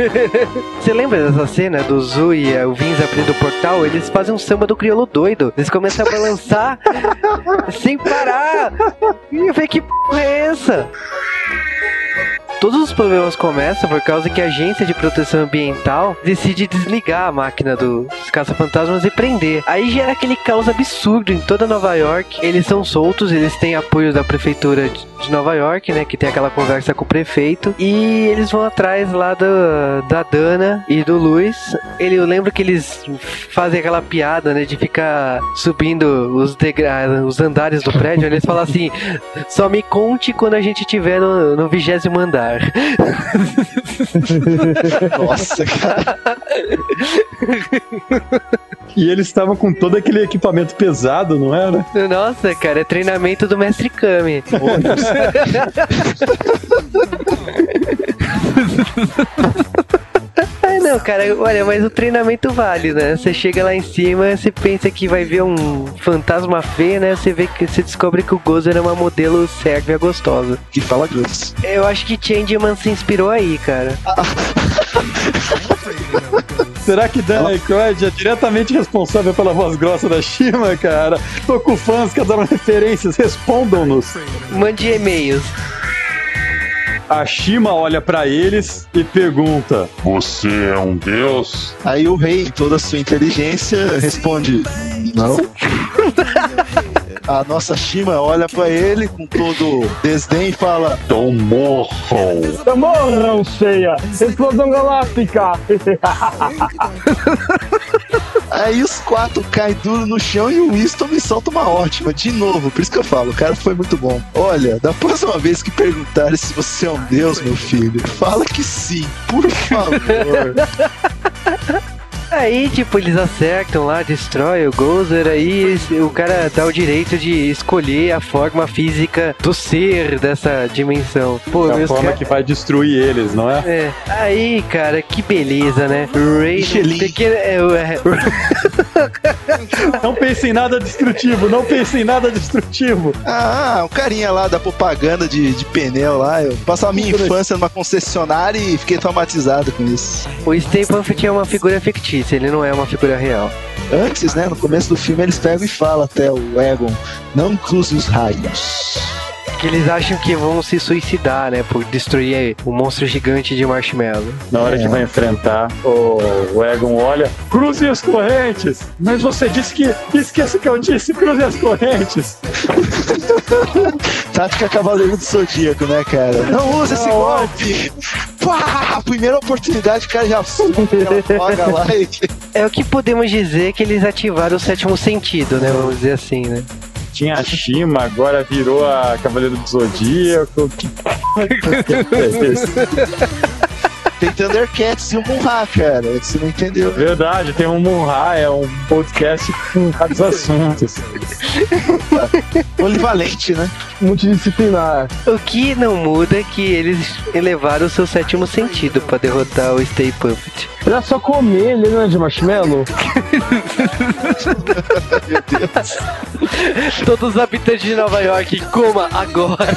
Você lembra dessa cena do Zu e eh, o Vince abrindo o portal? Eles fazem um samba do crioulo doido. Eles a balançar sem parar. E eu falei, que porra é essa? Todos os problemas começam por causa que a agência de proteção ambiental decide desligar a máquina dos caça-fantasmas e prender. Aí gera aquele caos absurdo em toda Nova York. Eles são soltos, eles têm apoio da prefeitura de Nova York, né? Que tem aquela conversa com o prefeito. E eles vão atrás lá do, da Dana e do Luiz. Ele, eu lembro que eles fazem aquela piada, né? De ficar subindo os, degra os andares do prédio. Eles falam assim: só me conte quando a gente estiver no, no vigésimo andar. Nossa, cara. E eles estavam com todo aquele equipamento pesado, não era? Nossa, cara, é treinamento do mestre Kami. Ah, não, cara, olha, mas o treinamento vale, né? Você chega lá em cima, você pensa que vai ver um fantasma feio, né? Você vê que você descobre que o Gozer é uma modelo sérvia gostosa. Que fala grosso. Eu acho que Changeman se inspirou aí, cara. Será que Dan Aykroyd é diretamente responsável pela voz grossa da Shima, cara? Tô com fãs que adoram referências, respondam-nos. Mande e-mails. A Shima olha pra eles e pergunta: Você é um deus? Aí o rei, em toda a sua inteligência, responde: Não. A nossa Shima olha pra ele com todo desdém e fala: Então morram! Morram, cheia! Explosão galáctica! Aí os quatro caem duro no chão e o Winston me solta uma ótima, de novo. Por isso que eu falo, o cara foi muito bom. Olha, da próxima vez que perguntarem se você é um deus, meu filho, fala que sim, por favor. Aí, tipo, eles acertam lá, destrói o Gozer, aí o cara dá o direito de escolher a forma física do ser dessa dimensão. Pô, É a forma ca- que vai destruir eles, não é? É. Aí, cara, que beleza, né? Pequeno, é, é, Não pense em nada destrutivo, não pense em nada destrutivo. Ah, o carinha lá da propaganda de, de pneu lá. Eu passei a minha infância numa concessionária e fiquei traumatizado com isso. o Stay Puft é uma figura fictícia, ele não é uma figura real. Antes, né, no começo do filme, eles pegam e falam até o Egon: Não cruze os raios. Que eles acham que vão se suicidar, né? Por destruir o monstro gigante de marshmallow. Na hora que vai enfrentar, o, o Egon olha, cruze as correntes! Mas você disse que. Esqueça que eu disse, cruze as correntes! Tática Cavaleiro do Zodíaco, né, cara? Não usa esse Não, golpe! Pá! Primeira oportunidade, o cara já joga lá e. É o que podemos dizer que eles ativaram o sétimo sentido, né? Vamos dizer assim, né? Tinha a Shima, agora virou a Cavaleiro do Zodíaco. Que é isso? Tem Thundercats e o Munra, cara. Você não entendeu. Verdade, tem um Munra, é um podcast com vários assuntos. Polivalente, né? Multidisciplinar. O que não muda é que eles elevaram o seu sétimo sentido pra derrotar o Stay Puft. Era só comer, ele não é de marshmallow? Meu Deus. Todos os habitantes de Nova York, coma agora.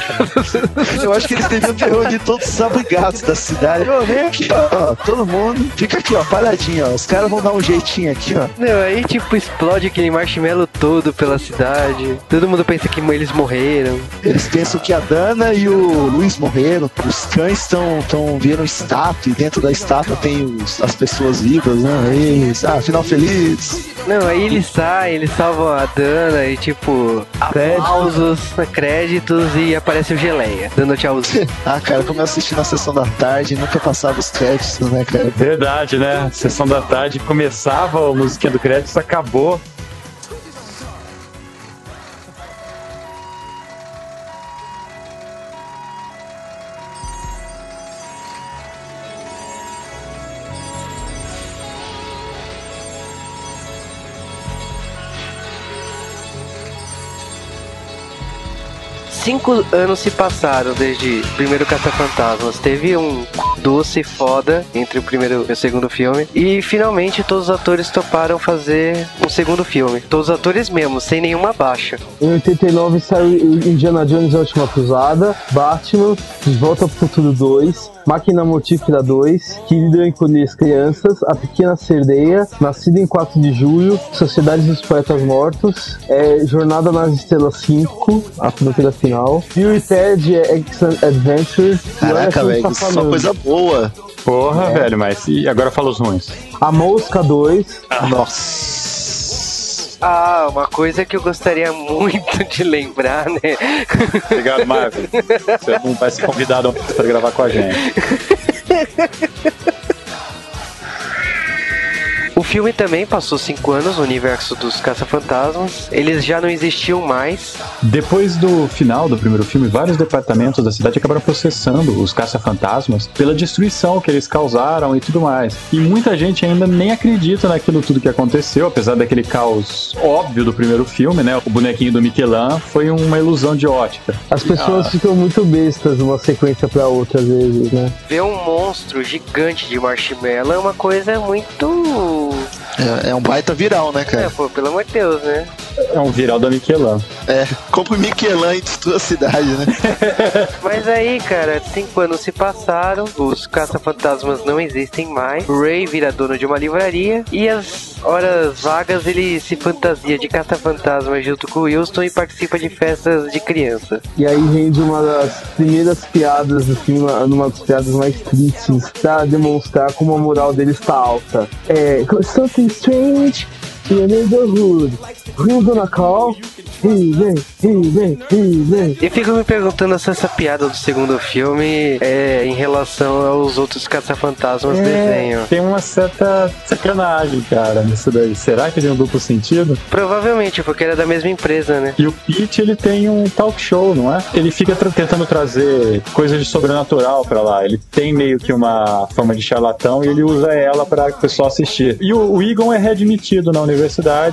Eu acho que eles deviam ter reunido todos os abrigados da cidade. Ô, aqui, ó. Todo mundo. Fica aqui, ó, paradinho, ó. Os caras vão dar um jeitinho aqui, ó. Não, aí tipo explode aquele marshmallow todo pela cidade. Todo mundo pensa que eles morreram. Eles pensam que a Dana e o Luiz morreram. Os cães estão tão viram estátua e dentro da estátua tem os- as pessoas vivas, né? Eles, ah, final feliz. Não, aí eles saem, eles salvam a Dana e tipo, aplausos, créditos e aparece o Geleia, dando tchauzinho. Ah, cara, como eu assisti na sessão da tarde, nunca passava os créditos, né, cara? Verdade, né? Sessão da tarde começava a musiquinha do crédito, acabou. Cinco anos se passaram desde o primeiro Caça-Fantasmas. Teve um doce foda entre o primeiro e o segundo filme. E finalmente todos os atores toparam fazer um segundo filme. Todos os atores mesmo, sem nenhuma baixa. Em 89 saiu Indiana Jones A Última Cruzada, Batman, De Volta pro Futuro 2, Máquina Mortífera 2, Querido as Crianças, A Pequena Cerdeia, Nascido em 4 de Julho, Sociedade dos Poetas Mortos, é, Jornada nas Estrelas 5, A Fronteira Final, Bill e Ted X Adventure, Caraca, velho, tá isso é só falando. coisa boa. Porra, velho, mas e agora fala os ruins. A Mosca 2, Nossa. Ah, uma coisa que eu gostaria muito de lembrar, né? Obrigado, Marvel. Você não vai ser convidado pra gravar com a gente. O filme também passou cinco anos no universo dos Caça-Fantasmas. Eles já não existiam mais. Depois do final do primeiro filme, vários departamentos da cidade acabaram processando os caça-fantasmas pela destruição que eles causaram e tudo mais. E muita gente ainda nem acredita naquilo tudo que aconteceu, apesar daquele caos óbvio do primeiro filme, né? O bonequinho do Michelin foi uma ilusão de ótica. as pessoas ficam muito bestas de uma sequência pra outra às vezes, né? Ver um monstro gigante de marshmallow é uma coisa muito do é, é um baita viral, né, É, cara? pô, pelo amor de Deus, né? É um viral da Michelin. É, compra o Michelin e destrua a cidade, né? Mas aí, cara, cinco anos se passaram, os caça-fantasmas não existem mais. Ray vira dono de uma livraria e as horas vagas ele se fantasia de caça-fantasma junto com o Wilson e participa de festas de criança. E aí rende uma das primeiras piadas do filme, uma das piadas mais tristes, pra demonstrar como a moral dele está alta. É, something strange Who's gonna call? He vem, he vem, he vem. E fico me perguntando se essa piada do segundo filme é em relação aos outros caça-fantasmas do desenho. Tem uma certa sacanagem, cara, nisso daí. Será que tem um duplo sentido? Provavelmente, porque era da mesma empresa, né? E o Pete, ele tem um talk show, não é? Ele fica tra- tentando trazer coisas de sobrenatural pra lá. Ele tem meio que uma fama de charlatão e ele usa ela pra o pessoal assistir. E o, o Egon é readmitido na universidade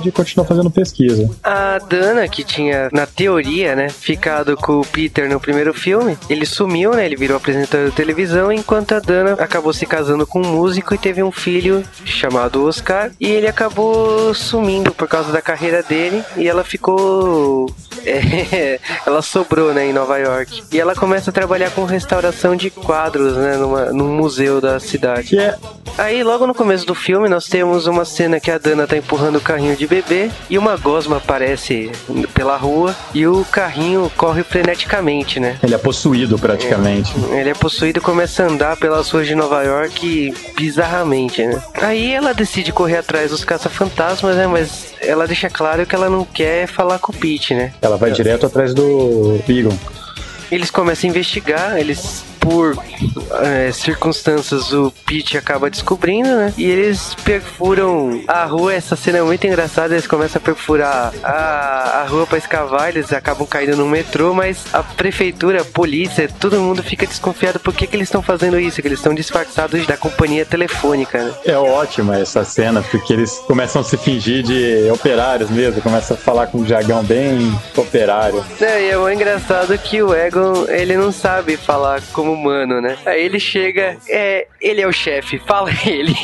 e continua fazendo pesquisa. A Dana, que tinha, na teoria, né, ficado com o Peter no primeiro filme, ele sumiu, né? Ele virou apresentador de televisão, enquanto a Dana acabou se casando com um músico e teve um filho chamado Oscar. E ele acabou sumindo por causa da carreira dele e ela ficou. é, ela sobrou, né, em Nova York. E ela começa a trabalhar com restauração de quadros, né, numa, num museu da cidade. Que é. Aí, logo no começo do filme, nós temos uma cena que a Dana tá empurrando o carrinho de bebê e uma gosma aparece pela rua e o carrinho corre freneticamente, né? Ele é possuído praticamente. Ele é possuído e começa a andar pelas ruas de Nova York bizarramente, né? Aí ela decide correr atrás dos caça-fantasmas, né? Mas ela deixa claro que ela não quer falar com o Pete, né? Ela vai direto atrás do Egon. Eles começam a investigar, eles por é, circunstâncias, o Pete acaba descobrindo, né? E eles perfuram a rua. Essa cena é muito engraçada. Eles começam a perfurar a, a rua para escavar. Eles acabam caindo no metrô, mas a prefeitura, a polícia, todo mundo fica desconfiado por que, que eles estão fazendo isso, que eles estão disfarçados da companhia telefônica, né? É ótima essa cena, porque eles começam a se fingir de operários mesmo, começam a falar com um jargão bem operário. É, e é muito engraçado que o Egon, ele não sabe falar como humano, né? Aí ele chega, é, ele é o chefe, fala ele.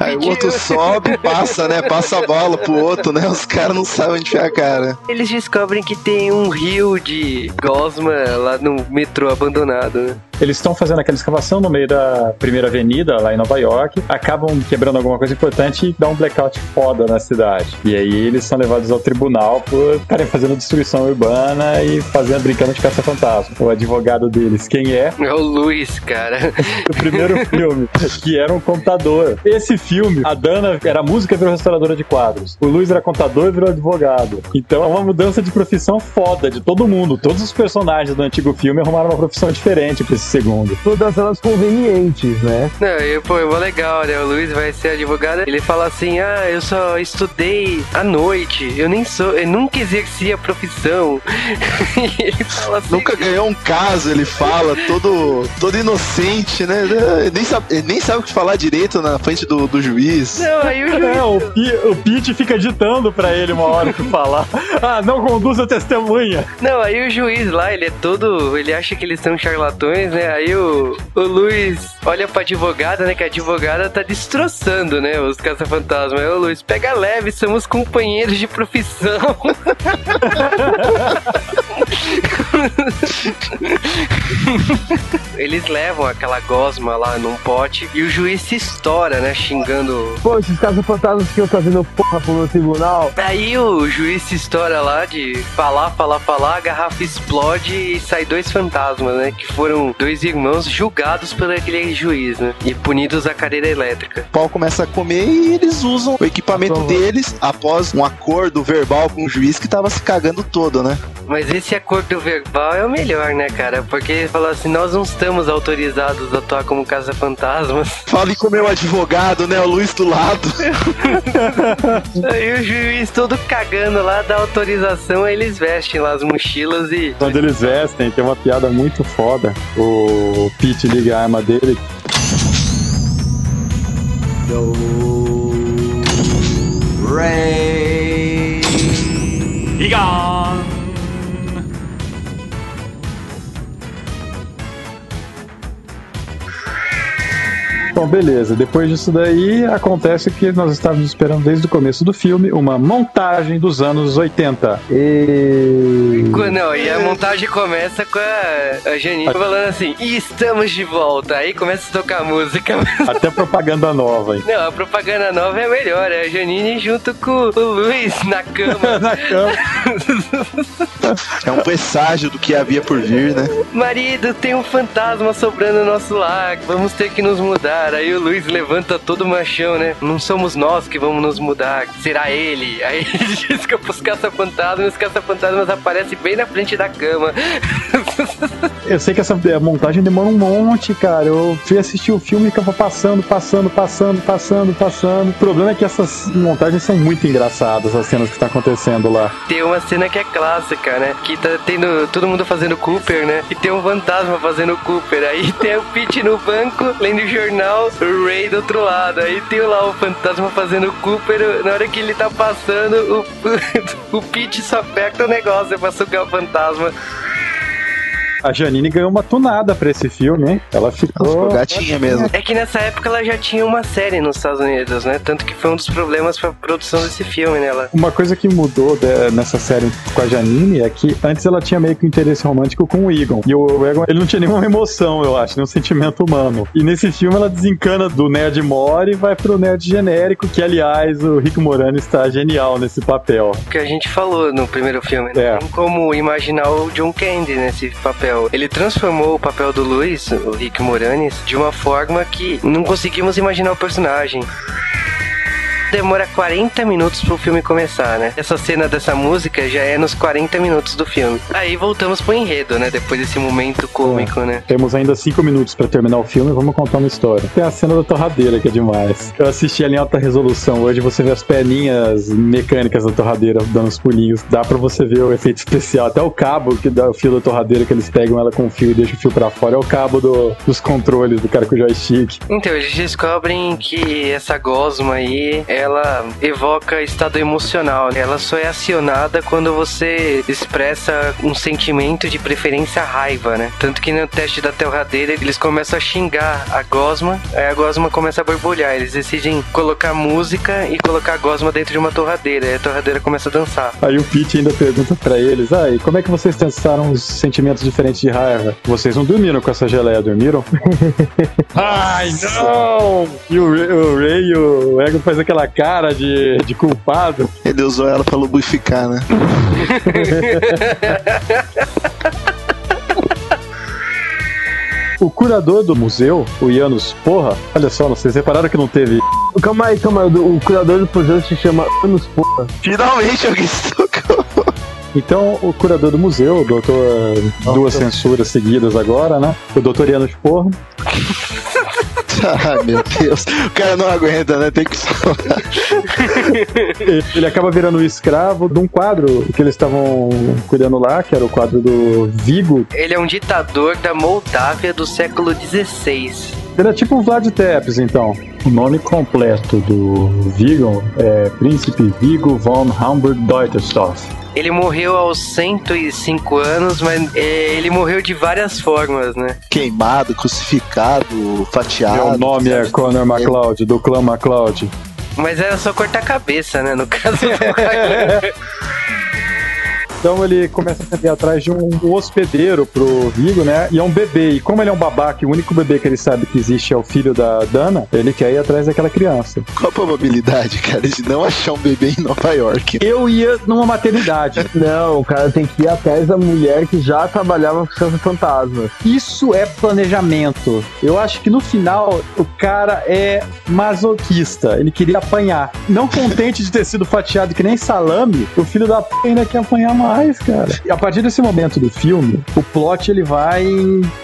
Aí o outro sobe, passa, né? Passa a bola pro outro, né? Os caras não sabem onde ficar a cara. Eles descobrem que tem um rio de gosma lá no metrô abandonado, né? Eles estão fazendo aquela escavação no meio da primeira avenida lá em Nova York, acabam quebrando alguma coisa importante e dá um blackout foda na cidade. E aí eles são levados ao tribunal por estarem fazendo destruição urbana e fazendo brincando de caça-fantasma. O advogado deles, quem é? É o Luiz, cara. o primeiro filme, que era um contador. Esse filme, a Dana era música e virou restauradora de quadros. O Luiz era contador e virou advogado. Então é uma mudança de profissão foda de todo mundo. Todos os personagens do antigo filme arrumaram uma profissão diferente pra esse segundo. Todas elas convenientes, né? Não, e, pô, é legal, né? O Luiz vai ser advogado. Ele fala assim: ah, eu só estudei à noite. Eu nem sou, eu nunca exerci a profissão. ele fala assim. Nunca ganhou um caso, ele fala, todo, todo inocente, né? Ele nem sabe, ele nem sabe o que falar direito na frente do, do juiz. Não, aí o juiz. É, o, P, o Pete fica ditando pra ele uma hora que falar. Ah, não conduza testemunha. Não, aí o juiz lá, ele é todo. Ele acha que eles são charlatões, né? Aí o, o Luiz olha pra advogada, né? Que a advogada tá destroçando, né? Os caça-fantasmas. Aí o Luiz, pega leve, somos companheiros de profissão. Eles levam aquela gosma lá num pote e o juiz se estoura, né? Xingando. Pô, esses caça-fantasmas que eu fazendo porra pro meu tribunal. Aí o juiz se estoura lá de falar, falar, falar, a garrafa explode e sai dois fantasmas, né? Que foram dois irmãos julgados por aquele juiz, né? E punidos à cadeira elétrica. O pau começa a comer e eles usam o equipamento deles após um acordo verbal com o juiz que tava se cagando todo, né? Mas esse acordo verbal é o melhor, né, cara? Porque ele falou assim: nós não estamos autorizados a atuar como caça-fantasmas. Fale com o meu advogado, né? O Luiz do lado. aí o juiz todo cagando lá dá autorização, aí eles vestem lá as mochilas e. Quando eles vestem, tem uma piada muito foda. O Pete liga a arma dele. Go. Ray. Liga! Bom, beleza. Depois disso daí, acontece que nós estávamos esperando desde o começo do filme, uma montagem dos anos 80. E... Não, e a montagem começa com a, a Janine falando assim, e estamos de volta. Aí começa a tocar música. Até propaganda nova, hein? Não, a propaganda nova é melhor. É a Janine junto com o Luiz na cama. na cama. é um presságio do que havia por vir, né? Marido, tem um fantasma sobrando no nosso lar. Vamos ter que nos mudar cara. Aí o Luiz levanta todo machão, né? Não somos nós que vamos nos mudar, será ele. Aí ele diz que pros caça-fantasmas, os caça-fantasmas aparecem bem na frente da cama. Eu sei que essa montagem demora um monte, cara. Eu fui assistir o filme e ficava passando, passando, passando, passando, passando. O problema é que essas montagens são muito engraçadas, as cenas que estão tá acontecendo lá. Tem uma cena que é clássica, né? Que tá tendo todo mundo fazendo Cooper, né? E tem um fantasma fazendo Cooper. Aí tem o Pete no banco, lendo o jornal o Ray do outro lado. Aí tem lá o fantasma fazendo o Cooper. Na hora que ele tá passando, o, o Pete só aperta o negócio pra sugar o fantasma. A Janine ganhou uma tunada pra esse filme, hein? Ela ficou... ficou gatinha mesmo. É que nessa época ela já tinha uma série nos Estados Unidos, né? Tanto que foi um dos problemas pra produção desse filme, né? Ela... Uma coisa que mudou de, nessa série com a Janine é que antes ela tinha meio que um interesse romântico com o Egon. E o Egon, ele não tinha nenhuma emoção, eu acho, nenhum sentimento humano. E nesse filme ela desencana do nerd mori e vai pro nerd genérico, que aliás o Rick Moranis está genial nesse papel. O que a gente falou no primeiro filme, né? É. Como imaginar o John Candy nesse papel papel. Ele transformou o papel do Luiz, o Rick Moranis, de uma forma que não conseguimos imaginar o personagem. Demora 40 minutos pro filme começar, né? Essa cena dessa música já é nos 40 minutos do filme. Aí voltamos pro enredo, né? Depois desse momento cômico, né? Temos ainda 5 minutos pra terminar o filme, vamos contar uma história. Tem a cena da torradeira que é demais. Eu assisti ela em alta resolução. Hoje você vê as perninhas mecânicas da torradeira dando os pulinhos. Dá pra você ver o efeito especial. Até o cabo que dá o fio da torradeira que eles pegam ela com o fio e deixam o fio pra fora é o cabo do- dos controles do cara com o joystick. Então, eles descobrem que essa gosma aí, ela evoca estado emocional. Ela só é acionada quando você expressa um sentimento de preferência raiva, né? Tanto que no teste da torradeira, eles começam a xingar a gosma, aí a gosma começa a borbulhar. Eles decidem colocar música e colocar a gosma dentro de uma torradeira, aí a torradeira começa a dançar. Aí o Pete ainda pergunta pra eles: ah, e como é que vocês testaram os sentimentos diferentes de raiva? Vocês não dormiram com essa geleia, dormiram? Ai, não! E o Ray, o Ray e o Ego faz aquela cara de, de culpado. Ele usou ela pra lubrificar, né? O curador do museu, o Janus, porra, olha só, vocês repararam que não teve. Calma aí, calma aí. O curador do museu se chama Anos Porra. Finalmente alguém se tocou. Então, o curador do museu, o doutor. Duas censuras seguidas agora, né? O doutor Janus, porra. Ai, meu Deus. O cara não aguenta, né? Tem que falar. Ele acaba virando o escravo de um quadro que eles estavam cuidando lá, que era o quadro do Vigo. Ele é um ditador da Moldávia do século XVI. Ele é tipo um Vlad Tepes, então. O nome completo do Vigo é Príncipe Vigo von Hamburg-Deutersdorf. Ele morreu aos 105 anos, mas é, ele morreu de várias formas, né? Queimado, crucificado, fatiado. Meu nome é Conor MacLeod, do clã MacLeod. Mas era só cortar a cabeça, né? No caso. Então ele começa a ir atrás de um hospedeiro pro Vigo, né? E é um bebê. E como ele é um babaca e o único bebê que ele sabe que existe é o filho da Dana, ele quer ir atrás daquela criança. Qual a probabilidade, cara, de não achar um bebê em Nova York? Eu ia numa maternidade. Não, o cara tem que ir atrás da mulher que já trabalhava com seus fantasmas. Isso é planejamento. Eu acho que no final o cara é masoquista. Ele queria apanhar. Não contente de ter sido fatiado que nem salame, o filho da p ainda quer apanhar mais, cara. E a partir desse momento do filme, o plot ele vai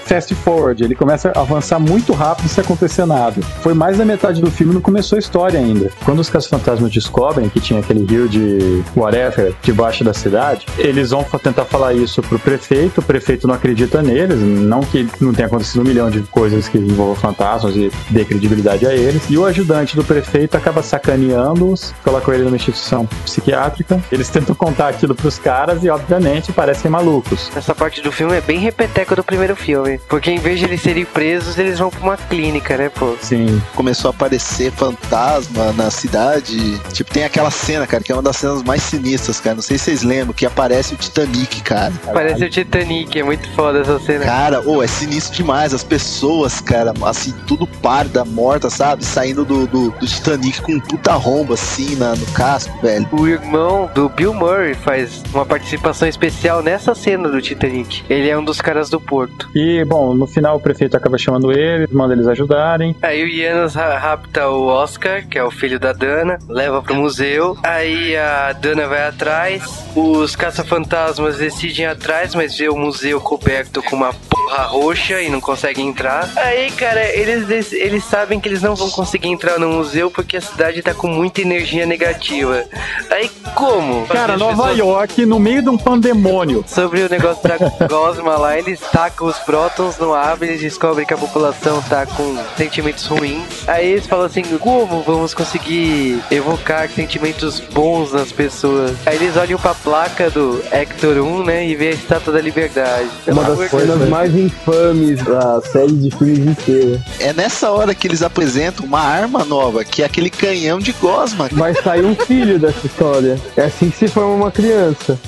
fast forward. Ele começa a avançar muito rápido sem acontecer nada. Foi mais da metade do filme não começou a história ainda. Quando os caça-fantasmas descobrem que tinha aquele rio de whatever debaixo da cidade, eles vão tentar falar isso pro prefeito. O prefeito não acredita neles, não que não tenha acontecido um milhão de coisas que envolvam fantasmas e dê credibilidade a eles. E o ajudante do prefeito acaba sacaneando-os, colocam ele numa instituição psiquiátrica. Eles tentam contar aquilo pros caras e, obviamente, parecem malucos. Essa parte do filme é bem repeteco do primeiro filme. Porque em vez de eles serem presos, eles vão pra uma clínica, né, pô? Sim. Começou a aparecer fantasma na cidade. Tipo, tem aquela cena, cara, que é uma das cenas mais sinistras, cara. Não sei se vocês lembram, que aparece o Titanic, cara. Parece o Titanic, é muito foda essa cena. Cara, ô, é sinistro demais. As pessoas, cara, assim, tudo parda, morta, sabe? Saindo do, do, do Titanic com um puta rombo, assim, na, no casco, velho. O irmão do Bill Murray faz uma participação especial nessa cena do Titanic. Ele é um dos caras do porto. E, bom, no final o prefeito acaba chamando eles, manda eles ajudarem. Aí o ra- rapta o Oscar, que é o filho da Dana, leva pro museu. Aí a Dana vai atrás. Os caça-fantasmas decidem ir atrás, mas vê o museu coberto com uma porra roxa e não conseguem entrar. Aí, cara, eles, eles sabem que eles não vão conseguir entrar no museu porque a cidade tá com muita energia negativa. Aí, como? Cara, Nova pessoas- York, no meio de um pandemônio. Sobre o negócio da gosma lá, eles tacam os prótons no ar, eles descobrem que a população tá com sentimentos ruins. Aí eles falam assim, como vamos conseguir evocar sentimentos bons nas pessoas? Aí eles olham pra placa do Hector 1, né, e vê a Estátua da Liberdade. Uma Pelo das Deus. mais infames da série de filmes inteira. É nessa hora que eles apresentam uma arma nova, que é aquele canhão de gosma. Vai sair um filho dessa história. É assim que se forma uma criança.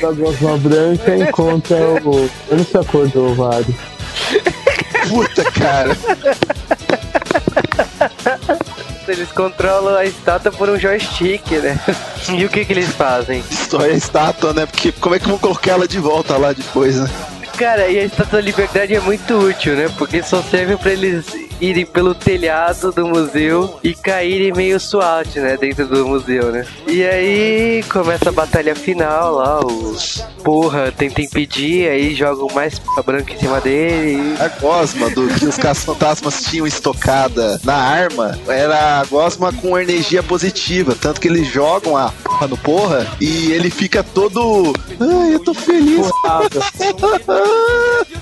Da gosma branca encontra o. Eu não sei a cor do ovário. Puta, cara. Eles controlam a estátua por um joystick, né? E o que que eles fazem? Destrói a estátua, né? Porque como é que vão colocar ela de volta lá depois, né? Cara, e a Estátua da Liberdade é muito útil, né? Porque só serve pra eles irem pelo telhado do museu e caírem meio SWAT, né? Dentro do museu, né? E aí começa a batalha final lá, o porra tenta impedir, aí jogam mais p branca em cima dele. A gosma do que os caça-fantasmas tinham estocada na arma era a gosma com energia positiva. Tanto que eles jogam a porra no porra e ele fica todo. Ai, eu tô feliz.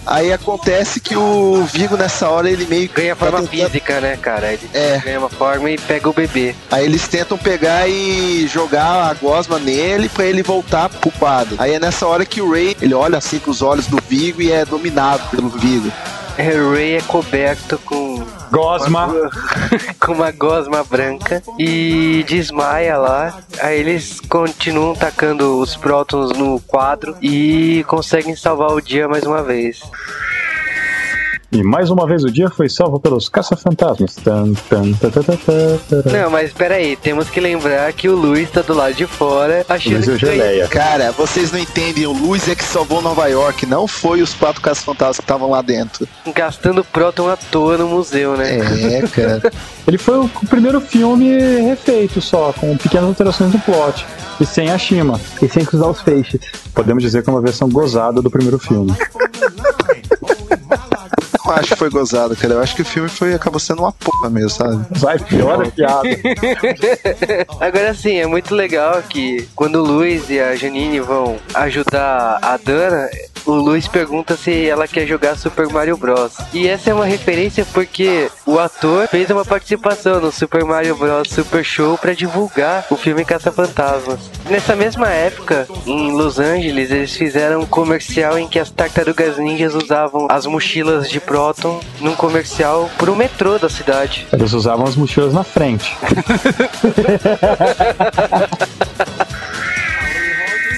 Aí acontece que o Vigo nessa hora ele meio Ganha forma tentando- física, né, cara? Ele É. ganha uma forma e pega o bebê. Aí eles tentam pegar e jogar a gosma nele pra ele voltar pro quadro. Aí é nessa hora que o Ray, ele olha assim com os olhos do Vigo e é dominado pelo Vigo. O Ray é coberto com Gosma. com uma gosma branca e desmaia lá. Aí eles continuam tacando os prótons no quadro e conseguem salvar o dia mais uma vez. E mais uma vez o dia foi salvo pelos caça-fantasmas. Não, mas peraí, temos que lembrar que o Luiz tá do lado de fora achando Luiz o que ganhou. Geleia. Cara, vocês não entendem, o Luz é que salvou Nova York, não foi os quatro caça-fantasmas que estavam lá dentro. gastando próton à toa no museu, né? É, cara. Ele foi o primeiro filme refeito só, com pequenas alterações no plot. E sem a Shima. E sem usar os feixes. Podemos dizer que é uma versão gozada do primeiro filme. Não acho que foi gozado, cara. Eu acho que o filme foi, acabou sendo uma mesmo, sabe? Vai, pior a piada. Agora sim, é muito legal que quando o Luiz e a Janine vão ajudar a Dana, o Luiz pergunta se ela quer jogar Super Mario Bros. E essa é uma referência porque o ator fez uma participação no Super Mario Bros. Super Show para divulgar o filme Caça-Fantasmas. Nessa mesma época, em Los Angeles, eles fizeram um comercial em que as tartarugas ninjas usavam as mochilas de próton num comercial pro metrô da cidade. Eles usavam as mochilas na frente.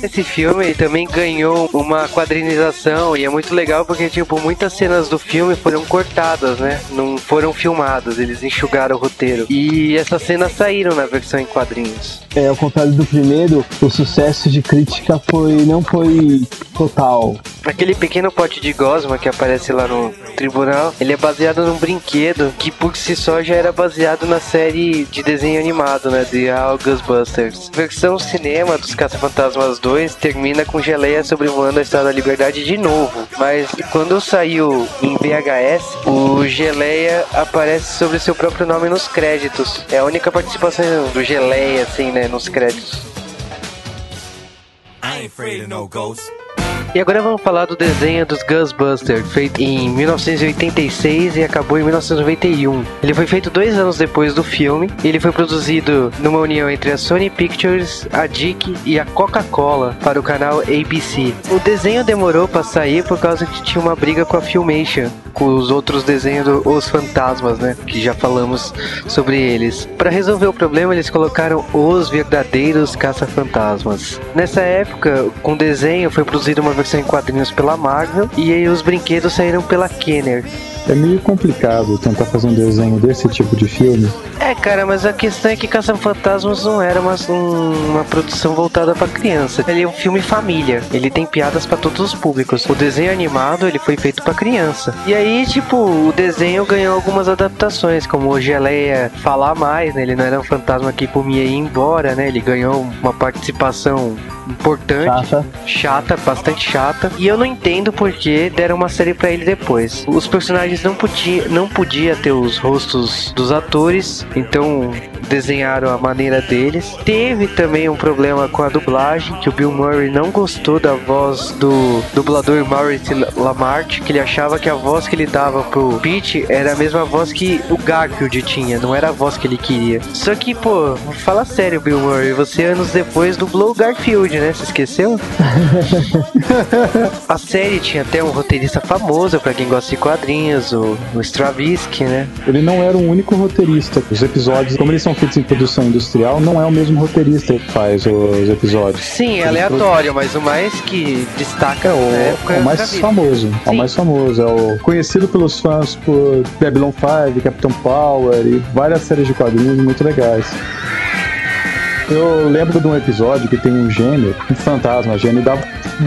Esse filme também ganhou uma quadrinização e é muito legal porque, tipo, muitas cenas do filme foram cortadas, né? Não foram filmadas, eles enxugaram o roteiro. E essas cenas saíram na versão em quadrinhos. É, ao contrário do primeiro, o sucesso de crítica foi não foi total. Aquele pequeno pote de gosma que aparece lá no tribunal, ele é baseado num brinquedo que por si só já era baseado na série de desenho animado, né, de All Ghostbusters. A versão cinema dos Caça-Fantasmas 2 termina com Geleia sobrevoando a Estrada da Liberdade de novo, mas quando saiu em VHS, o Geleia aparece sobre seu próprio nome nos créditos. É a única participação do Geleia, assim, né, nos créditos. I ain't afraid of no ghosts. E agora vamos falar do desenho dos Ghostbusters, feito em 1986 e acabou em 1991. Ele foi feito dois anos depois do filme. Ele foi produzido numa união entre a Sony Pictures, a Dick e a Coca-Cola para o canal ABC. O desenho demorou para sair por causa que tinha uma briga com a Filmation, com os outros desenhos Os Fantasmas, né? Que já falamos sobre eles. Para resolver o problema, eles colocaram os verdadeiros caça-fantasmas. Nessa época, com o desenho foi produzida uma versão em quadrinhos pela Marvel e aí os brinquedos saíram pela Kenner. É meio complicado tentar fazer um desenho desse tipo de filme. É, cara, mas a questão é que Caça-Fantasmas não era uma, um- uma produção voltada pra criança. Ele é um filme família. Ele tem piadas pra todos os públicos. O desenho animado, ele foi feito pra criança. E aí, tipo, o desenho ganhou algumas adaptações, como o Geleia falar mais, né? Ele não era um fantasma que comia e ia embora, né? Ele ganhou uma participação importante Chata. chata, bastante chata. E eu não entendo por que deram uma série pra ele depois. Os personagens não podia, não podia ter os rostos dos atores, então desenharam a maneira deles. Teve também um problema com a dublagem, que o Bill Murray não gostou da voz do dublador Maurice Lamart, que ele achava que a voz que ele dava pro Pete era a mesma voz que o Garfield tinha, não era a voz que ele queria. Só que, pô, fala sério, Bill Murray, você anos depois dublou o Garfield, né? Você esqueceu? A série tinha até um roteirista famoso, pra quem gosta de quadrinhos, o, o Stravinsky, né? Ele não era o único roteirista. Os episódios, como eles são feitos em produção industrial, não é o mesmo roteirista que faz os episódios. Sim, é aleatório, mas o mais que destaca É o, época é o mais famoso. É o mais famoso. É o conhecido pelos fãs por Babylon 5, Captain Power e várias séries de quadrinhos muito legais. Eu lembro de um episódio que tem um gênio, um fantasma. A gênio dá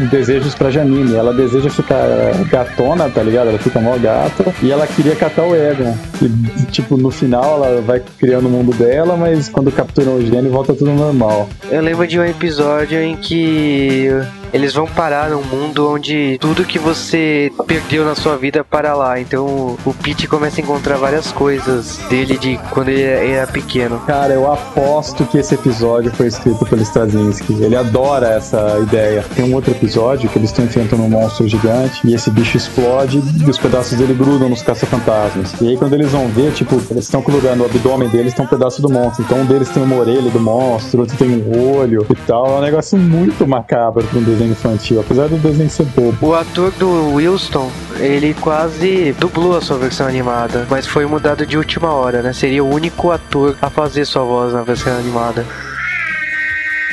desejos pra Janine. Ela deseja ficar gatona, tá ligado? Ela fica mó gata. E ela queria catar o Egon. E, tipo, no final ela vai criando o mundo dela, mas quando capturam o gênio volta tudo normal. Eu lembro de um episódio em que eles vão parar num mundo onde tudo que você perdeu na sua vida para lá. Então o Pete começa a encontrar várias coisas dele de quando ele era pequeno. Cara, eu aposto que esse episódio foi escrito pelo Straczynski. Ele adora essa ideia. Tem um outro episódio que eles estão enfrentando um monstro gigante e esse bicho explode e os pedaços dele grudam nos caça-fantasmas. E aí quando eles vão ver, tipo, eles estão colocando o abdômen deles, tem um pedaço do monstro. Então um deles tem uma orelha do monstro, outro tem um olho e tal. É um negócio muito macabro pra um desenho infantil, apesar do desenho ser bobo. O ator do Wilson, ele quase dublou a sua versão animada, mas foi mudado de última hora, né? Seria o único ator a fazer sua voz na versão animada.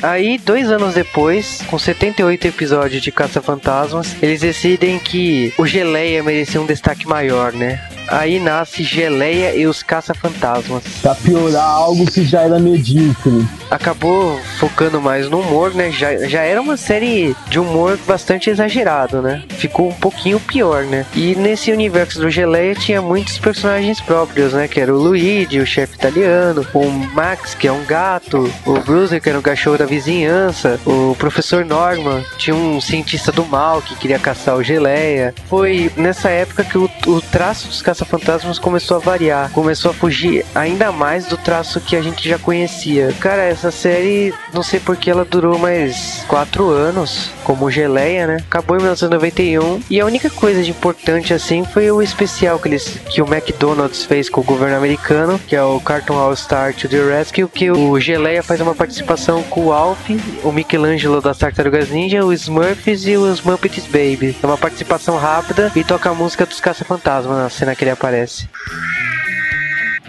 Aí, dois anos depois, com 78 episódios de Caça-Fantasmas, eles decidem que o Geleia merecia um destaque maior, né? Aí nasce Geleia e os Caça-Fantasmas. Pra piorar algo que já era medíocre. Acabou focando mais no humor, né? Já, já era uma série de humor bastante exagerado, né? Ficou um pouquinho pior, né? E nesse universo do Geleia tinha muitos personagens próprios, né? Que era o Luigi, o chefe italiano, o Max, que é um gato, o Bruiser, que era um cachorro da vizinhança, o professor Norman, tinha um cientista do mal que queria caçar o Geleia. Foi nessa época que o, o traço dos Caça-Fantasmas começou a variar, começou a fugir ainda mais do traço que a gente já conhecia. Cara, essa série, não sei porque ela durou mais quatro anos, como Geleia, né? Acabou em 1991 e a única coisa de importante assim foi o especial que eles que o McDonald's fez com o governo americano, que é o Cartoon All Star to the Rescue, que o Geleia faz uma participação com o Alf, o Michelangelo das Tartarugas Ninja, os Smurfs e os Muppets Baby. É uma participação rápida e toca a música dos Caça-Fantasmas na cena que ele aparece.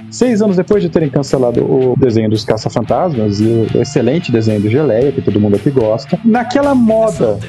Seis anos depois de terem cancelado o desenho dos Caça-Fantasmas e o excelente desenho do Geleia, que todo mundo aqui gosta, naquela moda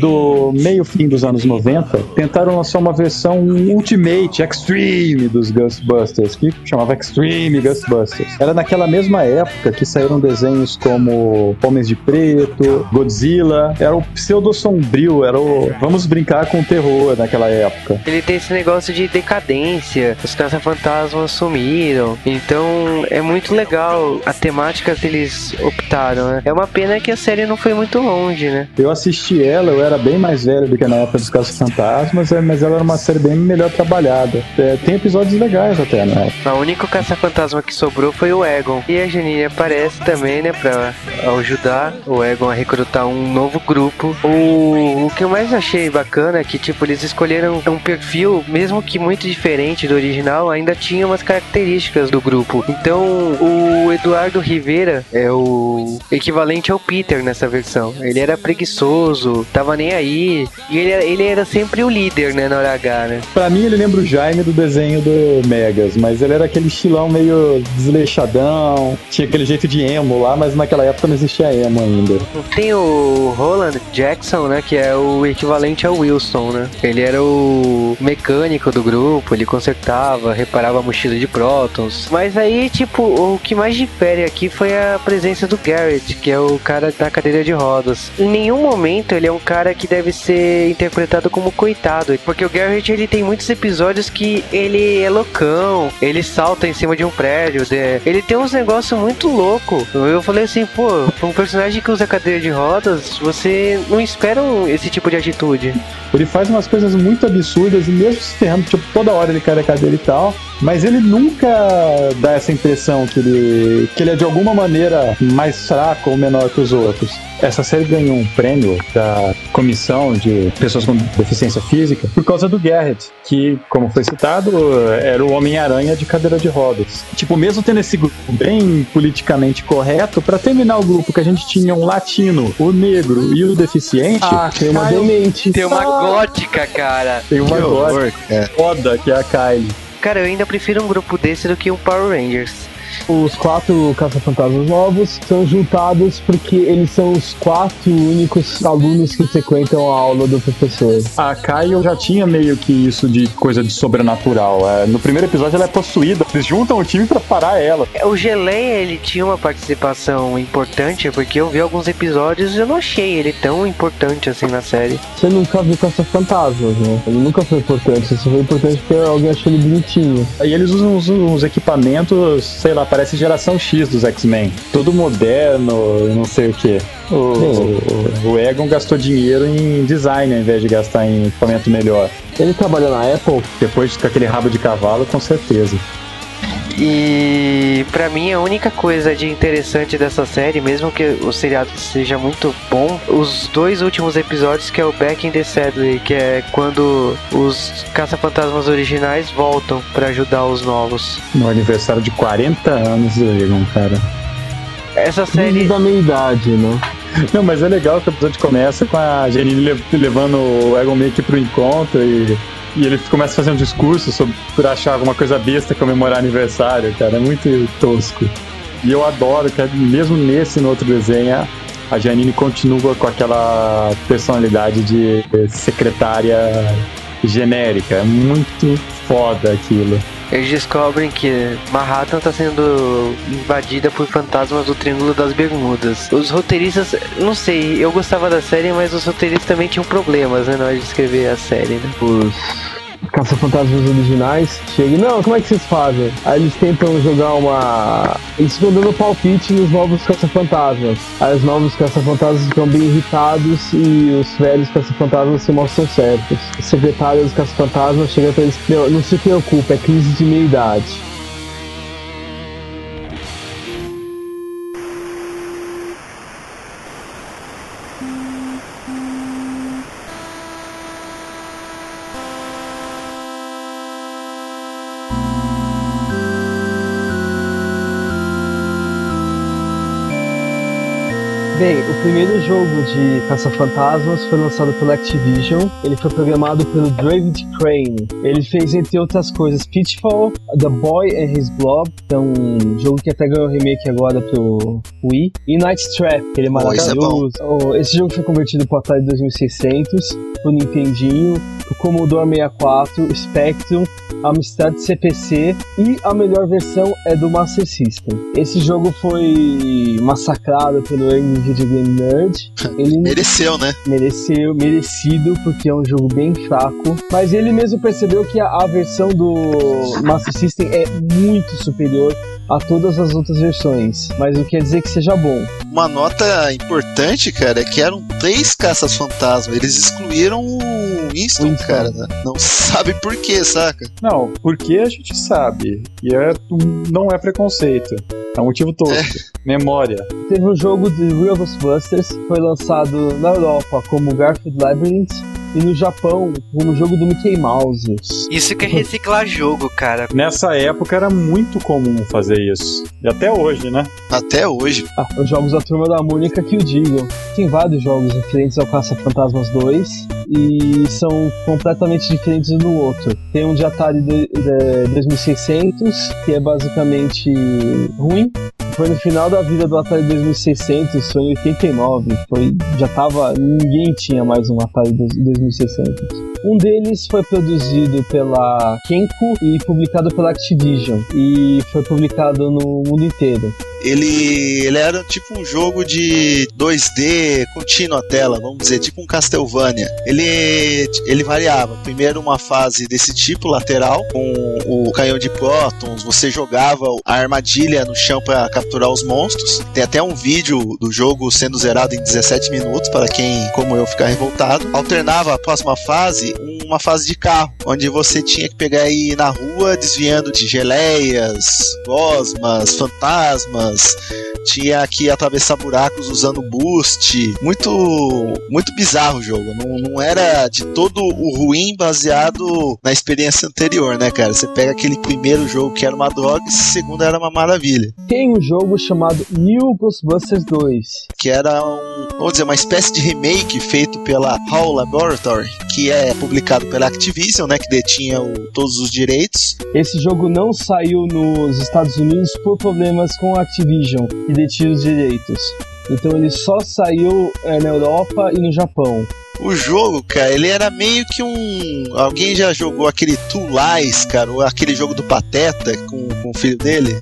do meio-fim dos anos 90, tentaram lançar uma versão Ultimate, Extreme dos Ghostbusters, que chamava Extreme Ghostbusters. Era naquela mesma época que saíram desenhos como Homens de Preto, Godzilla, era o pseudo-sombrio, era o vamos brincar com o terror naquela época. Ele tem esse negócio de decadência, os caça-fantasmas sumiram, então é muito legal a temática que eles optaram, né? É uma pena que a série não foi muito longe, né? Eu assisti ela, eu era bem mais velho do que na época dos Casos Fantasmas, é, mas ela era uma série bem melhor trabalhada. É, tem episódios legais até, né? O único caça-fantasma que sobrou foi o Egon. E a Janine aparece também, né, pra ajudar o Egon a recrutar um novo grupo. O, o que eu mais achei bacana é que, tipo, eles escolheram um perfil, mesmo que muito diferente do original, ainda tinha umas características do grupo. Então, o Eduardo Rivera é o equivalente ao Peter nessa versão. Ele era preguiçoso, tava nem aí. E ele, era- ele era sempre o líder, né, na hora H, né? Pra mim, ele lembra o Jaime do desenho do Megas, mas ele era aquele estilão meio desleixadão, tinha aquele jeito de emo lá, mas naquela época não existia emo ainda. Tem o Roland Jackson, né, que é o equivalente ao Wilson, né? Ele era o mecânico do grupo, ele consertava, reparava a mochila de Mas aí, tipo, o que mais difere aqui foi a presença do Garrett, que é o cara da cadeira de rodas. Em nenhum momento ele é um cara que deve ser interpretado como coitado, porque o Garrett ele tem muitos episódios que ele é loucão, ele salta em cima de um prédio, ele tem uns negócios muito louco. Eu falei assim, pô, um personagem que usa cadeira de rodas, você não espera esse tipo de atitude. Ele faz umas coisas muito absurdas e mesmo se ferrando, tipo, toda hora ele cai da cadeira e tal, mas ele nunca dá essa impressão que ele, que ele é de alguma maneira mais fraco ou menor que os outros. Essa série ganhou um prêmio da Comissão de Pessoas com Deficiência Física por causa do Garrett, que, como foi citado, era o Homem-Aranha de cadeira de rodas. Tipo, mesmo tendo esse grupo bem politicamente correto, pra terminar o grupo que a gente tinha um latino, o negro e o deficiente, Ah, tem uma demente. Tem uma gótica, cara. tem uma Que gótica horror, cara. foda que é a Kylie. Cara, eu ainda prefiro um grupo desse do que um Power Rangers. Os quatro caça-fantasmas novos são juntados porque eles são os quatro únicos alunos que frequentam a aula do professor. A Kyle já tinha meio que isso de coisa de sobrenatural. É, no primeiro episódio ela é possuída, eles juntam o time para parar ela. O Geleia, ele tinha uma participação importante, porque eu vi alguns episódios e eu não achei ele tão importante assim na série. Você nunca viu caça-fantasmas, né? Ele nunca foi importante, isso foi importante porque alguém achou ele bonitinho. Aí eles usam uns, uns equipamentos, sei lá, parece geração X dos X-Men. Tudo moderno, não sei o que. O, o, o Egon gastou dinheiro em design ao invés de gastar em equipamento melhor. Ele trabalha na Apple? Depois com aquele rabo de cavalo, com certeza. E para mim a única coisa de interessante dessa série, mesmo que o seriado seja muito bom, os dois últimos episódios que é o Back in the Saddle, que é quando os caça-fantasmas originais voltam para ajudar os novos. No aniversário de 40 anos do Egon, cara. Essa série da meia idade, né? Não, mas é legal que o episódio começa com a Janine levando o Egon meio que pro encontro e e ele começa a fazer um discurso sobre por achar alguma coisa besta comemorar aniversário, cara. É muito tosco. E eu adoro que mesmo nesse no outro desenho a Janine continua com aquela personalidade de secretária genérica. É muito foda aquilo. Eles descobrem que Manhattan está sendo invadida por fantasmas do Triângulo das Bermudas. Os roteiristas, não sei, eu gostava da série, mas os roteiristas também tinham problemas né, na hora de escrever a série, né? Os caça-fantasmas originais chegam e, não, como é que vocês fazem? Aí eles tentam jogar uma. Eles ficam dando palpite nos novos caça-fantasmas. Aí os novos caça-fantasmas ficam bem irritados e os velhos caça-fantasmas se mostram certos. O secretário dos caça-fantasmas chega pra eles: Não, não se preocupe, é crise de meia-idade. Primeiro jogo de Caça-Fantasmas foi lançado pela Activision. Ele foi programado pelo David Crane. Ele fez, entre outras coisas, Pitfall, The Boy and His Blob, que é um jogo que até ganhou remake agora pro Wii, e Night Trap, que ele é maravilhoso. Oh, esse jogo foi convertido para o Atari 2600, pro Nintendinho, pro Commodore 64, Spectrum, Amstrad CPC e a melhor versão é do Master System. Esse jogo foi massacrado pelo Video Game Nerd. Ele mereceu, né? Mereceu, merecido, porque é um jogo bem fraco. Mas ele mesmo percebeu que a, a versão do Master System é muito superior a todas as outras versões, mas não quer dizer que seja bom. Uma nota importante, cara, é que eram três caças fantasma. Eles excluíram o Winston, Winston. cara. Né? Não sabe por quê, saca? Não, porque a gente sabe. E é, não é preconceito. É um motivo todo. É. Memória. Teve um jogo de Real Ghostbusters, foi lançado na Europa como Garfield Labyrinth e no Japão como jogo do Mickey Mouse. Isso que é reciclar jogo, cara. Nessa época era muito comum fazer isso. E até hoje, né? Até hoje. Ah, os jogos da Turma da Mônica que o digam. Tem vários jogos referentes ao Caça-Fantasmas 2 e são completamente diferentes um do outro. Tem um de Atari de, de 2600, que é basicamente ruim, foi no final da vida do Atari 2600, foi em 89, foi, já tava, ninguém tinha mais um Atari 2600. Um deles foi produzido pela Kenko e publicado pela Activision e foi publicado no mundo inteiro ele, ele era tipo um jogo de 2D contínuo a tela, vamos dizer, tipo um Castlevania. Ele, ele variava. Primeiro uma fase desse tipo, lateral, com o canhão de prótons, você jogava a armadilha no chão para capturar os monstros. Tem até um vídeo do jogo sendo zerado em 17 minutos, para quem, como eu, ficar revoltado. Alternava a próxima fase uma fase de carro, onde você tinha que pegar aí na rua desviando de geleias, gosmas, fantasmas, Tinha que atravessar buracos usando boost. Muito, muito bizarro o jogo. Não, não era de todo o ruim baseado na experiência anterior, né, cara? Você pega aquele primeiro jogo que era uma droga e esse segundo era uma maravilha. Tem um jogo chamado New Ghostbusters 2. Que era um, vamos dizer, uma espécie de remake feito pela HAL Laboratory, que é publicado pela Activision, né, que detinha o, todos os direitos. Esse jogo não saiu nos Estados Unidos por problemas com a Activision e detinha os direitos. Então ele só saiu é, na Europa e no Japão. O jogo, cara, ele era meio que um. Alguém já jogou aquele Two Lies, cara, ou aquele jogo do Pateta com, com o filho dele?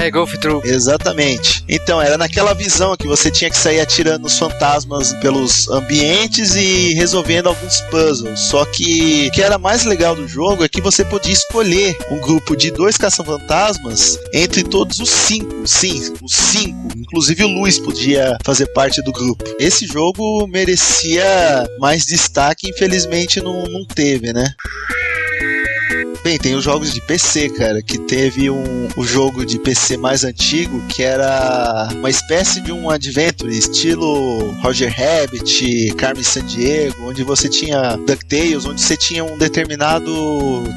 É, Golf True. Exatamente. Então, era naquela visão que você tinha que sair atirando os fantasmas pelos ambientes e resolvendo alguns puzzles. Só que o que era mais legal do jogo é que você podia escolher um grupo de dois caça-fantasmas entre todos os cinco. Sim, os cinco. Inclusive o Luiz podia fazer parte do grupo. Esse jogo merecia mais destaque, infelizmente não, não teve, né? Bem, tem os jogos de PC, cara, que teve um, o jogo de PC mais antigo que era uma espécie de um adventure, estilo Roger Rabbit, Carmen Sandiego, onde você tinha DuckTales, onde você tinha um determinado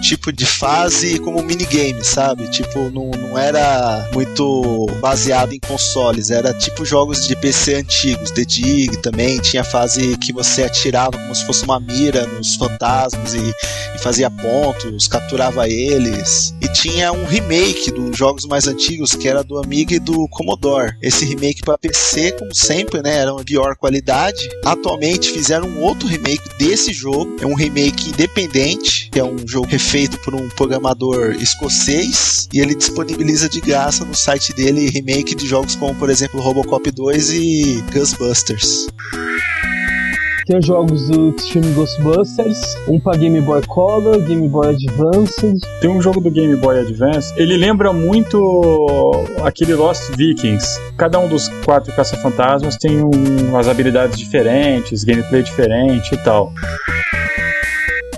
tipo de fase como minigame, sabe? Tipo, não, não era muito baseado em consoles, era tipo jogos de PC antigos, The Dig também, tinha fase que você atirava como se fosse uma mira nos fantasmas e, e fazia pontos, capturava eles. E tinha um remake dos jogos mais antigos que era do Amiga e do Commodore. Esse remake para PC, como sempre, né, era uma pior qualidade. Atualmente fizeram um outro remake desse jogo, é um remake independente, que é um jogo refeito por um programador escocês e ele disponibiliza de graça no site dele remake de jogos como, por exemplo, Robocop 2 e Ghostbusters. Tem os jogos do Extreme Ghostbusters, um pra Game Boy Color, Game Boy Advance. Tem um jogo do Game Boy Advance, ele lembra muito aquele Lost Vikings. Cada um dos quatro caça-fantasmas tem um, umas habilidades diferentes, gameplay diferente e tal.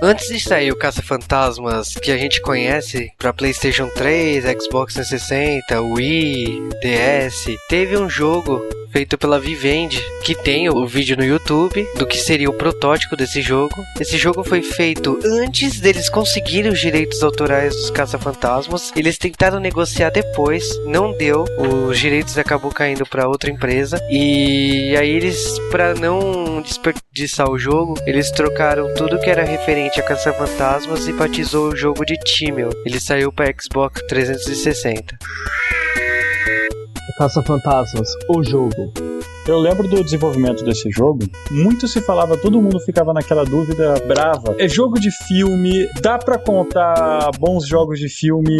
Antes de sair o Caça-Fantasmas que a gente conhece para PlayStation 3, Xbox 360, Wii, DS, teve um jogo feito pela Vivendi, que tem o vídeo no YouTube do que seria o protótipo desse jogo. Esse jogo foi feito antes deles conseguirem os direitos autorais dos Caça-Fantasmas. Eles tentaram negociar depois, não deu. Os direitos acabou caindo para outra empresa e aí eles para não desperdiçar o jogo, eles trocaram tudo que era referente a Caça-Fantasmas e batizou o jogo de Timel. Ele saiu para Xbox 360. Caça-Fantasmas, o jogo. Eu lembro do desenvolvimento desse jogo. Muito se falava, todo mundo ficava naquela dúvida brava. É jogo de filme, dá para contar bons jogos de filme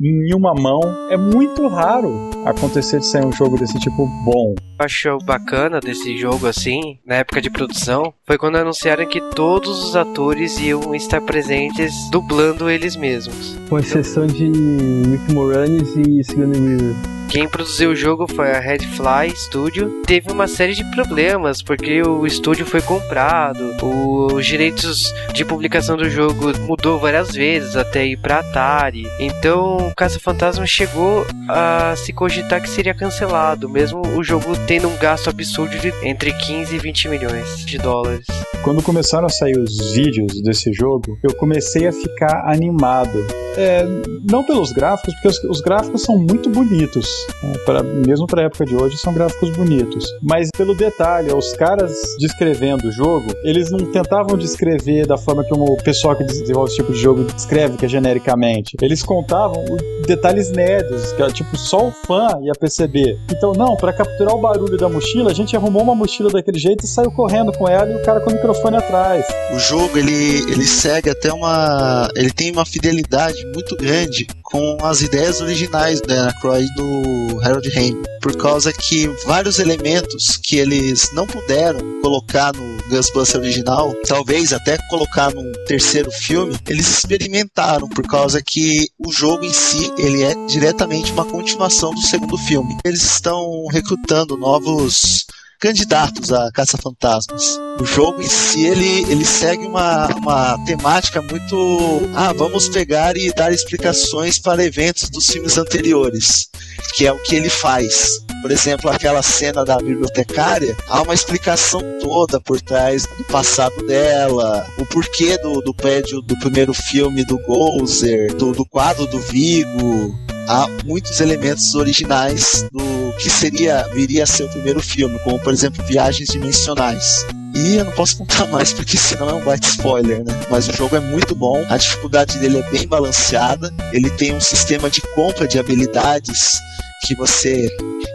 em uma mão. É muito raro acontecer de sair um jogo desse tipo bom. Acho bacana desse jogo assim, na época de produção, foi quando anunciaram que todos os atores iam estar presentes dublando eles mesmos. Com exceção de Rick Moranis e Sigourney Weaver. Quem produziu o jogo foi a Redfly Studio. Teve uma série de problemas porque o estúdio foi comprado, os direitos de publicação do jogo mudou várias vezes até ir para Atari. Então, Caça Fantasma chegou a se cogitar que seria cancelado, mesmo o jogo tendo um gasto absurdo de entre 15 e 20 milhões de dólares. Quando começaram a sair os vídeos desse jogo, eu comecei a ficar animado. É, não pelos gráficos, porque os, os gráficos são muito bonitos. Né? Pra, mesmo para época de hoje, são gráficos bonitos. Mas pelo detalhe, os caras descrevendo o jogo, eles não tentavam descrever da forma que o pessoal que desenvolve esse tipo de jogo descreve, que é genericamente. Eles contavam detalhes nerds, que tipo só o fã ia perceber. Então, não, para capturar o barulho da mochila, a gente arrumou uma mochila daquele jeito e saiu correndo com ela e o cara com o microfone atrás. O jogo ele, ele segue até uma. Ele tem uma fidelidade muito grande com as ideias originais da Anacroy do Harold Ramis, por causa que vários elementos que eles não puderam colocar no Ghostbuster original, talvez até colocar num terceiro filme, eles experimentaram, por causa que o jogo em si ele é diretamente uma continuação do segundo filme. Eles estão recrutando novos candidatos a caça-fantasmas. O jogo em si, ele, ele segue uma, uma temática muito. Ah, vamos pegar e dar explicações para eventos dos filmes anteriores, que é o que ele faz. Por exemplo, aquela cena da bibliotecária, há uma explicação toda por trás do passado dela, o porquê do, do prédio do primeiro filme do Gozer, do, do quadro do Vigo, há muitos elementos originais do que seria viria a ser o primeiro filme, como por exemplo viagens dimensionais. E eu não posso contar mais porque senão é um baita spoiler, né? Mas o jogo é muito bom, a dificuldade dele é bem balanceada, ele tem um sistema de compra de habilidades que você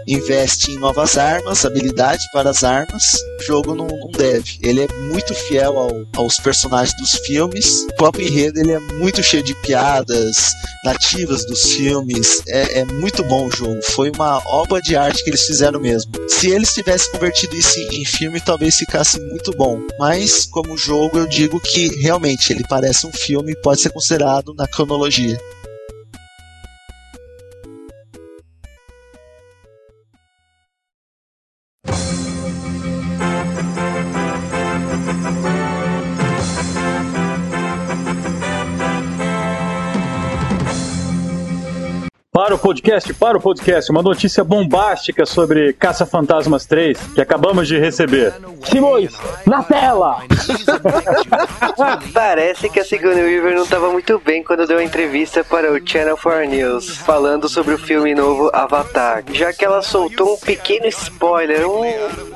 investe em novas armas, habilidade para as armas. O jogo não, não deve. Ele é muito fiel ao, aos personagens dos filmes. O próprio enredo ele é muito cheio de piadas nativas dos filmes. É, é muito bom o jogo. Foi uma obra de arte que eles fizeram mesmo. Se eles tivessem convertido isso em filme, talvez ficasse muito bom. Mas como jogo, eu digo que realmente ele parece um filme e pode ser considerado na cronologia. Para o podcast, para o podcast, uma notícia bombástica sobre Caça Fantasmas 3 que acabamos de receber. Simões, na tela! Parece que a Sigourney Weaver não estava muito bem quando deu a entrevista para o Channel 4 News, falando sobre o filme novo Avatar, já que ela soltou um pequeno spoiler, um,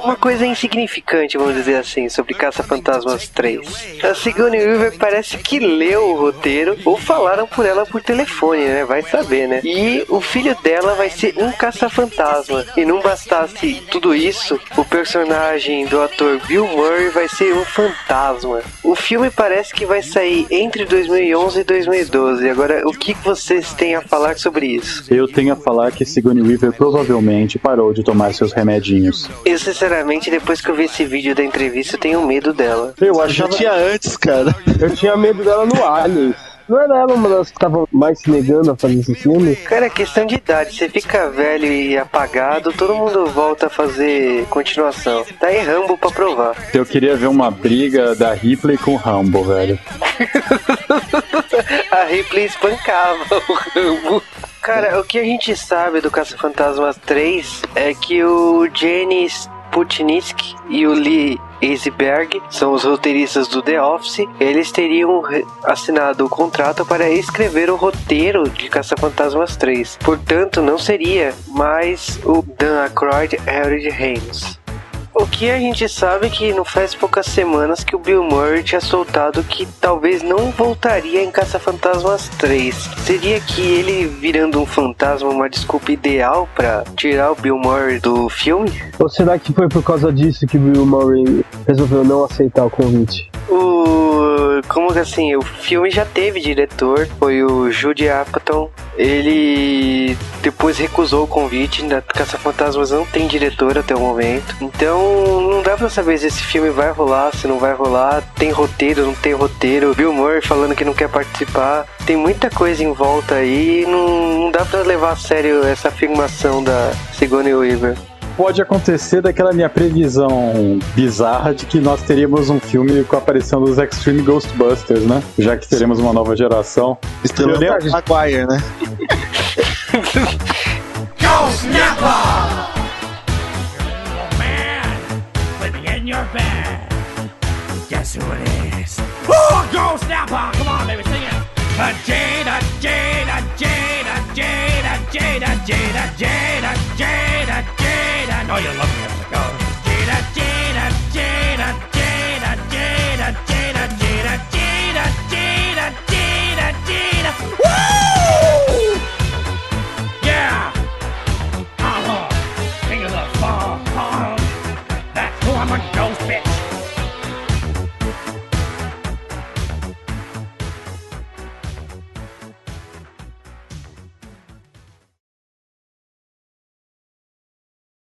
uma coisa insignificante, vamos dizer assim, sobre Caça Fantasmas 3. A Sigourney Weaver parece que leu o roteiro ou falaram por ela por telefone, né? Vai saber, né? E o filho dela vai ser um caça-fantasma. E não bastasse tudo isso, o personagem do ator Bill Murray vai ser um fantasma. O filme parece que vai sair entre 2011 e 2012. Agora, o que vocês têm a falar sobre isso? Eu tenho a falar que Sigourney Weaver provavelmente parou de tomar seus remedinhos. Eu, sinceramente, depois que eu vi esse vídeo da entrevista, eu tenho medo dela. Eu achava... Já tinha antes, cara. Eu tinha medo dela no Alien. Não era ela uma das que estavam mais se negando a fazer esse filme? Cara, é questão de idade. Você fica velho e apagado, todo mundo volta a fazer continuação. Tá aí Rambo pra provar. Eu queria ver uma briga da Ripley com o Rambo, velho. a Ripley espancava o Rambo. Cara, o que a gente sabe do Caça-Fantasmas 3 é que o Janis Putnick e o Lee Eisberg são os roteiristas do The Office. Eles teriam assinado o contrato para escrever o roteiro de Caça-Fantasmas 3. Portanto, não seria mais o Dan Aykroyd Harold Ramis. O que a gente sabe é que não faz poucas semanas que o Bill Murray tinha soltado que talvez não voltaria em Caça-Fantasmas 3. Seria que ele virando um fantasma uma desculpa ideal para tirar o Bill Murray do filme? Ou será que foi por causa disso que o Bill Murray resolveu não aceitar o convite? O como que assim, o filme já teve diretor, foi o Jude Apatow. Ele depois recusou o convite, da Caça Fantasmas não tem diretor até o momento. Então não dá pra saber se esse filme vai rolar, se não vai rolar. Tem roteiro, não tem roteiro. Bill Murray falando que não quer participar. Tem muita coisa em volta aí. Não, não dá pra levar a sério essa afirmação da Sigourney Weaver pode acontecer daquela minha previsão bizarra de que nós teríamos um filme com a aparição dos Extreme Ghostbusters, né? Já que teremos uma nova geração. Estrelando Maguire, né? Ghost Napper! Is? Oh, Ghost Napper! Come on, baby, sing it! Jada, Jada, Jada, Jada, Jada, Jada, Jada, Jada, Jada, Jada. Oh, you love me.